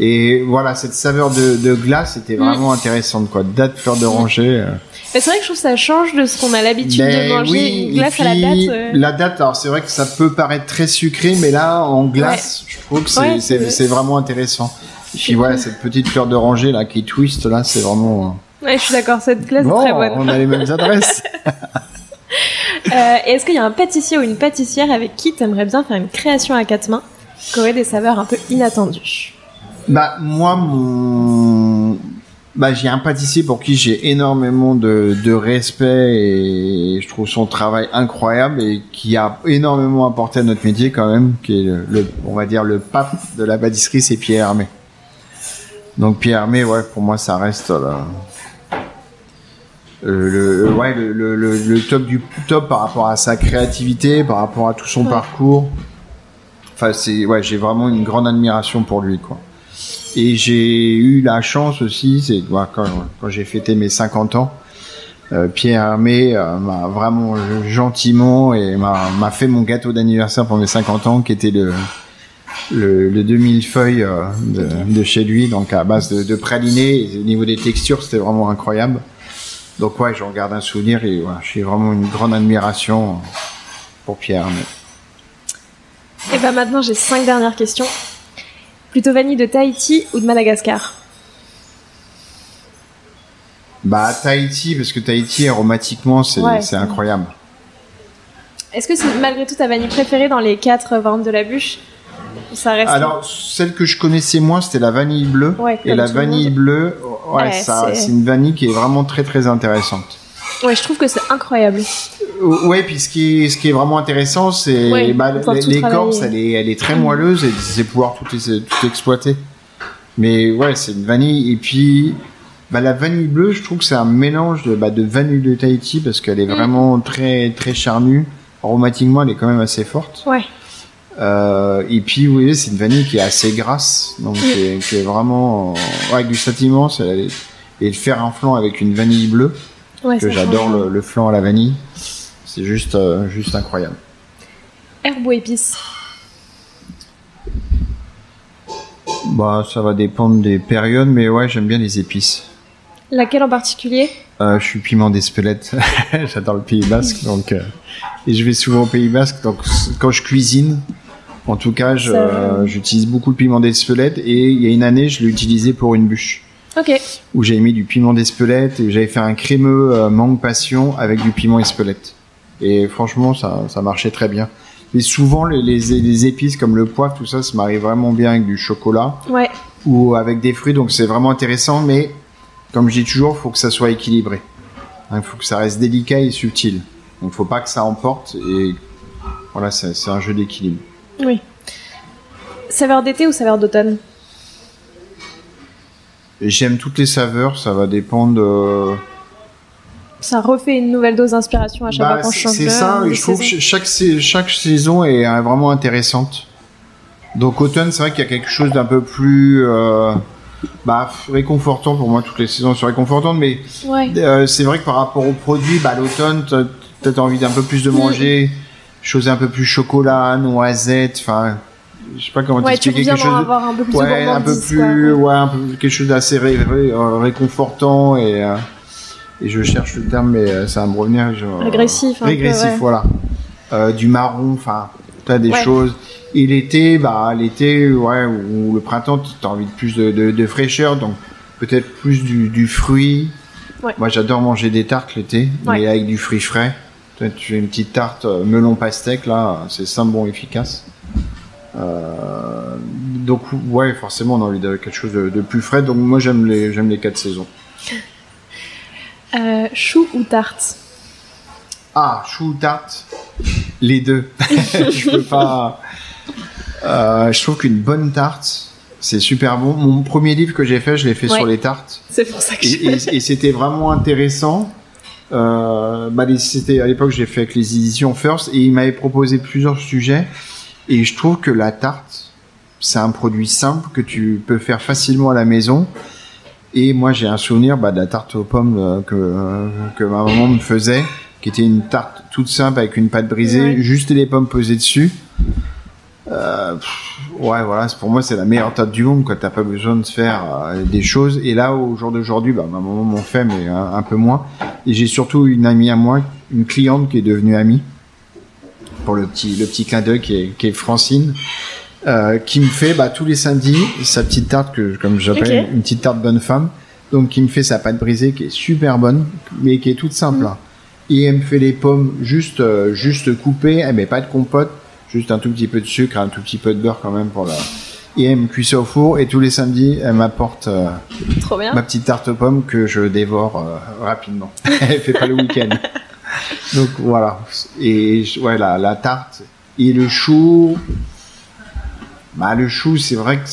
Et voilà, cette saveur de, de glace était Mm. vraiment intéressante, quoi. Date fleur d'oranger. euh, Mais c'est vrai que je trouve que ça change de ce qu'on a l'habitude de ben manger. oui, une glace à la date. euh, La date, alors c'est vrai que ça peut paraître très sucré, mais là, en glace, je trouve que c'est Ouais, vraiment intéressant. Et puis voilà, cette petite fleur d'oranger là qui twist là, c'est vraiment. Ouais, je suis d'accord, cette Bon, est très bonne. on a les mêmes adresses. Euh, Est-ce qu'il y a un pâtissier ou une pâtissière avec qui t'aimerais bien faire une création à quatre mains qui aurait des saveurs un peu inattendues? Bah moi, mon, bah j'ai un pâtissier pour qui j'ai énormément de, de respect et je trouve son travail incroyable et qui a énormément apporté à notre métier quand même, qui est le, le- on va dire le pape de la pâtisserie, c'est Pierre Hermé. Donc Pierre Hermé, ouais, pour moi ça reste là. Euh, le, ouais, le, le, le, le top du top par rapport à sa créativité, par rapport à tout son Ouais. parcours. Enfin, c'est, ouais, j'ai vraiment une grande admiration pour lui, quoi. Et j'ai eu la chance aussi, c'est ouais, quand, quand j'ai fêté mes 50 ans, euh, Pierre Hermé euh, m'a vraiment gentiment et m'a fait mon gâteau d'anniversaire pour mes 50 ans, qui était le le, le 2000 feuilles euh, de, de chez lui, donc à base de, de praliné. Et au niveau des textures, c'était vraiment incroyable. Donc ouais, j'en garde un souvenir et ouais, j'ai vraiment une grande admiration pour Pierre. Et ben maintenant j'ai cinq dernières questions. Plutôt vanille de Tahiti ou de Madagascar? Bah Tahiti, parce que Tahiti aromatiquement c'est Ouais. incroyable. Est-ce que c'est malgré tout ta vanille préférée dans les quatre variantes de la bûche? Ça reste. Alors celle que je connaissais moins c'était la vanille bleue Ouais, et la vanille bleue, ouais, Ouais, ça c'est- une vanille qui est vraiment très très intéressante. Ouais, je trouve que c'est incroyable. Ouais, puis ce qui est, ce qui est vraiment intéressant, c'est Ouais, bah, l'écorce, elle est, elle est très moelleuse et c'est pouvoir tout, tout exploiter. Mais ouais, c'est une vanille. Et puis, bah, la vanille bleue, je trouve que c'est un mélange de, bah, de vanille de Tahiti parce qu'elle est Mm. vraiment très, très charnue. Aromatiquement, elle est quand même assez forte. Ouais. Euh, et puis, vous voyez, c'est une vanille qui est assez grasse, donc qui, est, qui est vraiment, euh, ouais, gustativement, et le faire un flan avec une vanille bleue Ouais, que j'adore le, le flan à la vanille. C'est juste, euh, juste incroyable. Herbe ou épice Bah, ça va dépendre des périodes, mais ouais, j'aime bien les épices. Laquelle en particulier? Euh, je suis piment d'Espelette. J'adore le Pays Basque, donc euh, et je vais souvent au Pays Basque. Donc quand je cuisine, en tout cas, euh, j'utilise beaucoup le piment d'Espelette. Et il y a une année, je l'ai utilisé pour une bûche Ok. où j'avais mis du piment d'Espelette et j'avais fait un crémeux euh, mangue passion avec du piment Espelette. Et franchement, ça, ça marchait très bien. Mais souvent, les, les, les épices comme le poivre, tout ça, ça m'arrive vraiment bien avec du chocolat. Ouais. ou avec des fruits, donc c'est vraiment intéressant, mais comme je dis toujours, il faut que ça soit équilibré. Il faut que ça reste délicat et subtil. Donc faut pas que ça emporte, et voilà, c'est un jeu d'équilibre. Oui. Saveur d'été ou saveur d'automne J'aime toutes les saveurs, ça va dépendre de... Ça refait une nouvelle dose d'inspiration à chaque Bah, fois qu'on change c'est ça, je trouve que chaque, sais- chaque saison est euh, vraiment intéressante. Donc automne, c'est vrai qu'il y a quelque chose d'un peu plus euh, bah, réconfortant pour moi. Toutes les saisons sont réconfortantes, mais Ouais. euh, c'est vrai que par rapport aux produits, bah, l'automne, t'as peut-être envie d'un peu plus de Mm. manger, choses un peu plus chocolat, noisette, enfin, je sais pas comment Ouais, t'expliquer quelque chose. avoir un peu plus Ouais, un peu plus, ouais, un peu quelque chose d'assez ré- ré- euh, réconfortant et euh, et je cherche le terme, mais euh, ça va me revenir. Genre, Régressif, peu, régressif, ouais. voilà. Euh, du marron, enfin, t'as des Ouais. choses. Et l'été, bah l'été, ouais, ou le printemps, t'as envie de plus de, de, de fraîcheur, donc peut-être plus du, du fruit. Moi, j'adore manger des tartes l'été, mais avec du fruit frais. Tu fais une petite tarte euh, melon pastèque là, c'est simple, bon, efficace. Euh, donc ouais, forcément, on a envie de quelque chose de, de plus frais. Donc moi, j'aime les j'aime les quatre saisons. Euh, chou ou tarte? Ah, chou ou tarte, les deux. je peux pas. Euh, je trouve qu'une bonne tarte, c'est super bon. Mon premier livre que j'ai fait, je l'ai fait Ouais. sur les tartes. C'est pour ça que Et, j'ai... et- et c'était vraiment intéressant. Euh, bah, c'était à l'époque, j'ai fait avec les éditions First et il m'avait proposé plusieurs sujets. Et je trouve que la tarte, c'est un produit simple que tu peux faire facilement à la maison. Et moi, j'ai un souvenir bah, de la tarte aux pommes euh, que, euh, que ma maman me faisait, qui était une tarte toute simple avec une pâte brisée, juste les pommes posées dessus. Euh, pff, ouais, voilà, pour moi, c'est la meilleure tarte du monde, quoi. T'as pas besoin de faire euh, des choses. Et là, au jour d'aujourd'hui, bah, ma maman m'en fait, mais un, un peu moins. Et j'ai surtout une amie à moi, une cliente qui est devenue amie, pour le petit, le petit clin d'œil qui est, qui est Francine, euh, qui me fait bah, tous les samedis sa petite tarte que, comme j'appelle une petite tarte bonne femme. Donc, qui me fait sa pâte brisée qui est super bonne, mais qui est toute simple. hein. Et elle me fait les pommes juste, euh, juste coupées. Elle met pas de compote, juste un tout petit peu de sucre, un tout petit peu de beurre quand même pour la. Et elle me cuit ça au four. Et tous les samedis, elle m'apporte euh, ma petite tarte aux pommes que je dévore euh, rapidement. elle fait pas le week-end. Donc voilà. Et ouais, la, la tarte et le chou. Bah le chou, c'est vrai que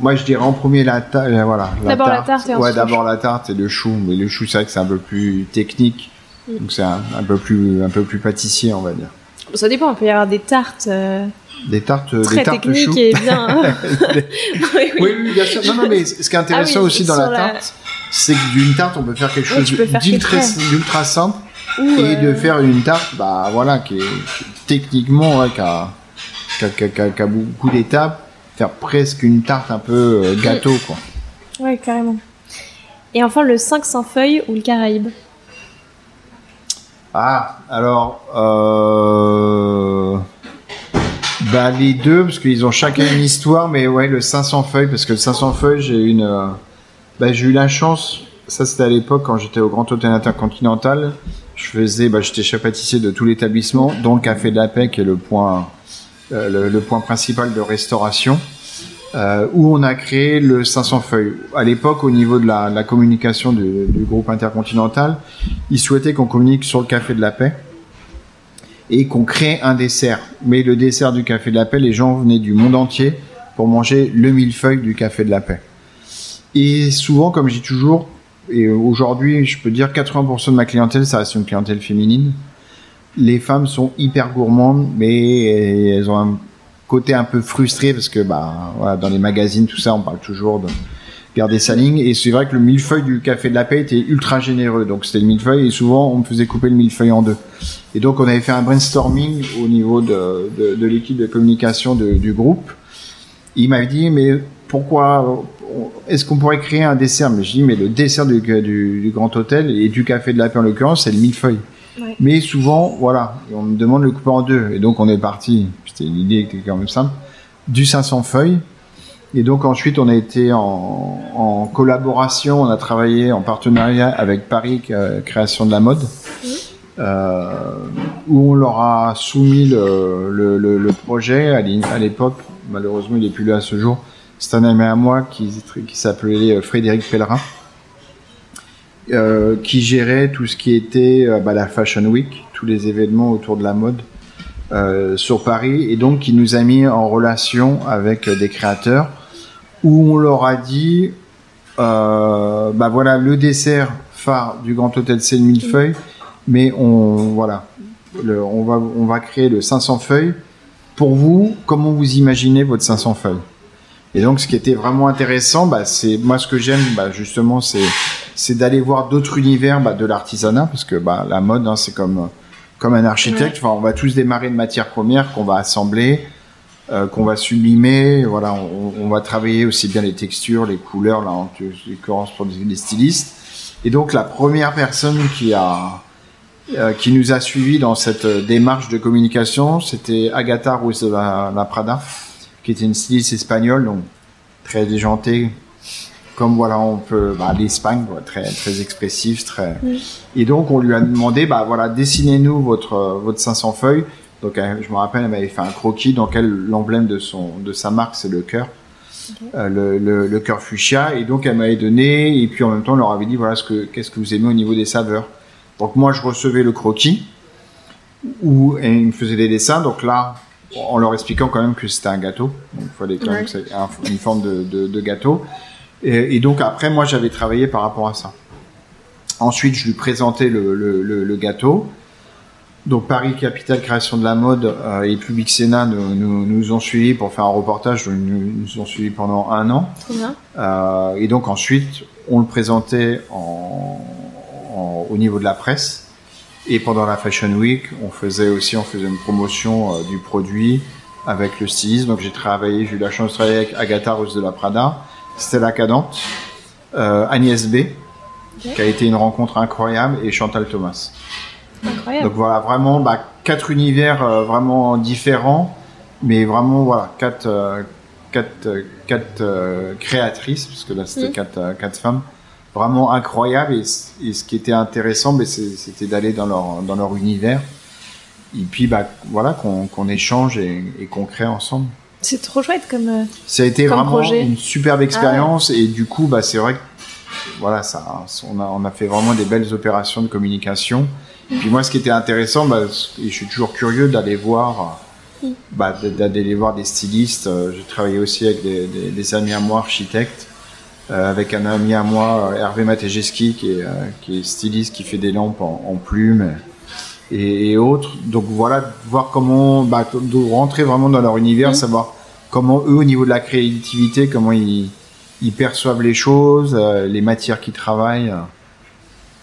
moi je dirais en premier la tarte. Voilà. D'abord la tarte et Ouais, ensuite le d'abord la tarte et le chou. Mais le chou, c'est vrai que c'est un peu plus technique. Mm. Donc c'est un, un peu plus un peu plus pâtissier, on va dire. Ça dépend, il peut y avoir des tartes euh, Des tartes, des très tartes techniques et bien... oui, oui. Oui, oui, bien sûr. Non, non, mais ce qui est intéressant Ah oui, aussi dans la la- tarte, c'est que d'une tarte, on peut faire quelque chose d'ultra simple Ou, et de euh, faire une tarte, bah voilà, qui est, techniquement, ouais, qui a, beaucoup d'étapes, faire presque une tarte un peu euh, gâteau, quoi. Ouais, carrément. Et enfin, le 500 feuilles ou le Caraïbe Ah, alors, euh... bah les deux, parce qu'ils ont chacun une histoire, mais ouais, le 500 feuilles, parce que le 500 feuilles, j'ai une, euh, bah j'ai eu la chance. Ça, c'était à l'époque quand j'étais au Grand Hôtel Intercontinental. Je faisais, bah j'étais chef pâtissier de tout l'établissement, dont le Café de la Paix, qui est le point, euh, le, le point principal de restauration. Euh, où on a créé le 500 feuilles. À l'époque, au niveau de la, la communication du, du groupe intercontinental, ils souhaitaient qu'on communique sur le Café de la Paix et qu'on crée un dessert. Mais le dessert du Café de la Paix, les gens venaient du monde entier pour manger le millefeuille du Café de la Paix. Et souvent, comme je dis toujours, et aujourd'hui, je peux dire 80% de ma clientèle, ça reste une clientèle féminine. Les femmes sont hyper gourmandes, mais elles ont un côté un peu frustré parce que bah voilà, dans les magazines tout ça on parle toujours de garder sa ligne. Et c'est vrai que le millefeuille du café de la paix était ultra généreux. Donc c'était le millefeuille et souvent on me faisait couper le millefeuille en deux. Et donc on avait fait un brainstorming au niveau de, de, de l'équipe de communication du groupe. Il m'avait dit mais pourquoi est-ce qu'on pourrait créer un dessert? Mais je dis mais le dessert du, du, du grand hôtel et du café de la paix en l'occurrence c'est le millefeuille Ouais. mais souvent, voilà, et on me demande de le couper en deux. Et donc, on est parti, c'était une idée qui était quand même simple, du 500 feuilles. Et donc, ensuite, on a été en, en collaboration, on a travaillé en partenariat avec Paris euh, Création de la Mode, euh, où on leur a soumis le, le, le, le projet à l'époque. Malheureusement, il n'est plus là à ce jour. C'est un ami à moi qui, qui s'appelait euh, Frédéric Pellerin euh, qui gérait tout ce qui était euh, bah, la Fashion Week, tous les événements autour de la mode. euh, sur Paris et donc qui nous a mis en relation avec des créateurs où on leur a dit bah voilà le dessert phare du Grand Hôtel c'est le millefeuille mais on voilà on va on va créer le 500 feuilles pour vous comment vous imaginez votre 500 feuilles? Et donc, ce qui était vraiment intéressant, bah, c'est moi ce que j'aime, bah, justement, c'est c'est d'aller voir d'autres univers bah, de l'artisanat, parce que bah, la mode, hein, c'est comme comme un architecte. Enfin, on va tous démarrer de matières premières qu'on va assembler, euh, qu'on va sublimer. Voilà, on, on, va travailler aussi bien les textures, les couleurs, là, en l'occurrence pour des stylistes. Et donc, la première personne qui a euh, qui nous a suivis dans cette démarche de communication, c'était Agatha Ruiz de la, la Prada qui était une styliste espagnole, donc très déjantée, comme voilà, on peut, bah, l'Espagne, très, très expressif, très. Et donc, on lui a demandé, bah voilà, dessinez-nous votre, votre 500 feuilles. Donc, je me rappelle, elle m'avait fait un croquis dans lequel l'emblème de son, de sa marque, c'est le cœur. Euh, le, le, le cœur fuchsia et donc elle m'avait donné et puis en même temps on leur avait dit voilà ce que qu'est-ce que vous aimez au niveau des saveurs donc moi je recevais le croquis où et il me faisait des dessins donc là en leur expliquant quand même que c'était un gâteau. il fallait quand même que une forme de, de, de gâteau. Et, et, donc après, moi, j'avais travaillé par rapport à ça. Ensuite, je lui présentais le, le, le, gâteau. Donc Paris Capital Création de la Mode euh, et Public Sénat nous, nous, nous, ont suivis pour faire un reportage. Nous nous ont suivis pendant un an. Bien. Euh, et donc ensuite, on le présentait en, en, au niveau de la presse. Et pendant la Fashion Week, on faisait aussi, on faisait une promotion euh, du produit avec le styliste. Donc j'ai travaillé, j'ai eu la chance de travailler avec Agatha Rose de la Prada, Stella Cadente, euh, Agnès B, okay. qui a été une rencontre incroyable, et Chantal Thomas. Incroyable. Donc voilà, vraiment bah, quatre univers euh, vraiment différents, mais vraiment voilà quatre euh, quatre quatre créatrices, parce que là c'était mmh. quatre quatre femmes vraiment incroyable et, et, ce qui était intéressant ben, c'était d'aller dans leur dans leur univers et puis bah voilà qu'on qu'on échange et, et qu'on crée ensemble c'est trop chouette comme euh, ça a été comme vraiment projet. une superbe expérience ah ouais. et du coup bah c'est vrai que voilà ça on a on a fait vraiment des belles opérations de communication et puis moi ce qui était intéressant bah, et je suis toujours curieux d'aller voir bah, d'aller voir des stylistes euh, j'ai travaillé aussi avec des, des, des amis à moi architectes euh, avec un ami à moi, Hervé Matejeski, qui est, euh, qui est styliste, qui fait des lampes en, en plumes et, et, autres. Donc voilà, voir comment, bah, de rentrer vraiment dans leur univers, mmh. savoir comment eux, au niveau de la créativité, comment ils, ils perçoivent les choses, euh, les matières qu'ils travaillent.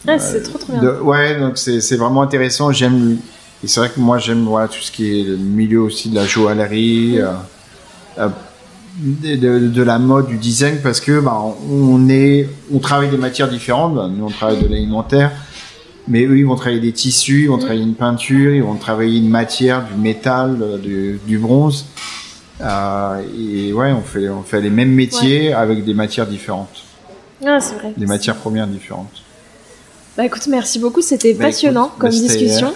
Ah, c'est trop trop bien. De, ouais, donc c'est vraiment intéressant. J'aime, et c'est vrai que moi j'aime voilà tout ce qui est le milieu aussi de la joaillerie. Mmh. Euh, de, de, de, la mode, du design, parce que bah, on est, on travaille des matières différentes. Bah, nous, on travaille de l'alimentaire, mais eux, ils vont travailler des tissus, ils vont travailler une peinture, ils vont travailler une matière, du métal, du, du bronze. Euh, et ouais, on fait, on fait les mêmes métiers ouais. avec des matières différentes. Ah, c'est vrai. Des matières premières différentes. Bah écoute, merci beaucoup, c'était bah, passionnant écoute, comme bah, discussion.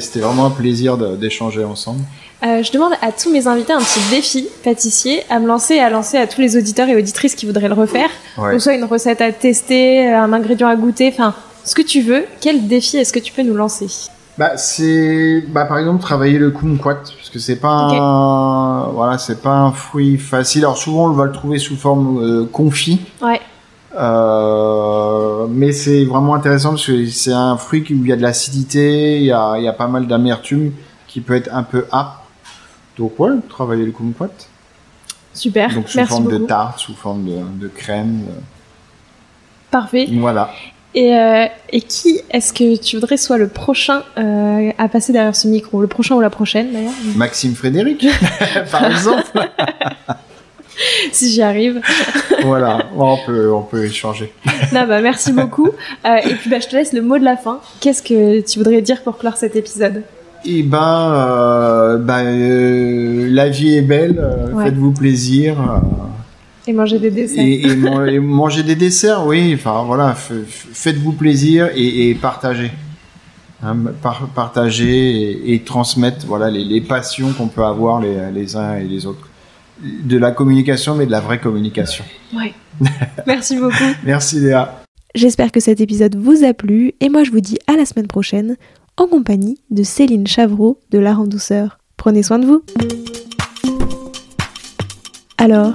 C'était vraiment un plaisir d'échanger ensemble. Euh, je demande à tous mes invités un petit défi pâtissier à me lancer et à lancer à tous les auditeurs et auditrices qui voudraient le refaire. Ouais. Donc soit une recette à tester, un ingrédient à goûter, enfin ce que tu veux. Quel défi est-ce que tu peux nous lancer? Bah c'est bah par exemple travailler le kumquat parce que c'est pas okay. un, voilà c'est pas un fruit facile. Alors souvent on va le trouver sous forme euh, confit. Ouais. Euh, mais c'est vraiment intéressant parce que c'est un fruit où il y a de l'acidité il y a il y a pas mal d'amertume qui peut être un peu âpre donc ouais travailler le kumquat super. Donc sous Merci forme beaucoup. de tarte sous forme de, de crème. Parfait. Voilà et, euh, et qui est-ce que tu voudrais soit le prochain euh, à passer derrière ce micro? Le prochain ou la prochaine d'ailleurs? Maxime Frédéric, par exemple. si j'y arrive. voilà, on peut, on peut échanger. non, bah, merci beaucoup. Euh, et puis bah, je te laisse le mot de la fin. Qu'est-ce que tu voudrais dire pour clore cet épisode? Eh ben, euh, ben la vie est belle, ouais. faites-vous plaisir. Et manger des desserts. Et, et, et, manger des desserts, oui. Enfin voilà, faites-vous plaisir et, et partagez. Hein, par, partager et, transmettre voilà les, les passions qu'on peut avoir les, les, uns et les autres. De la communication, mais de la vraie communication. Ouais. Merci beaucoup. Merci Léa. J'espère que cet épisode vous a plu et moi je vous dis à la semaine prochaine en compagnie de Céline Chavreau de L'Art en Douceur. Prenez soin de vous. Alors,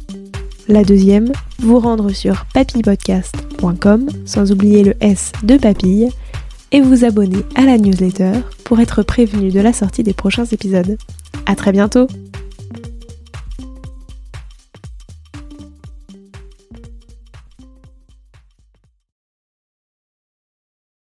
La deuxième, vous rendre sur papillepodcast.com sans oublier le S de papille et vous abonner à la newsletter pour être prévenu de la sortie des prochains épisodes. À très bientôt!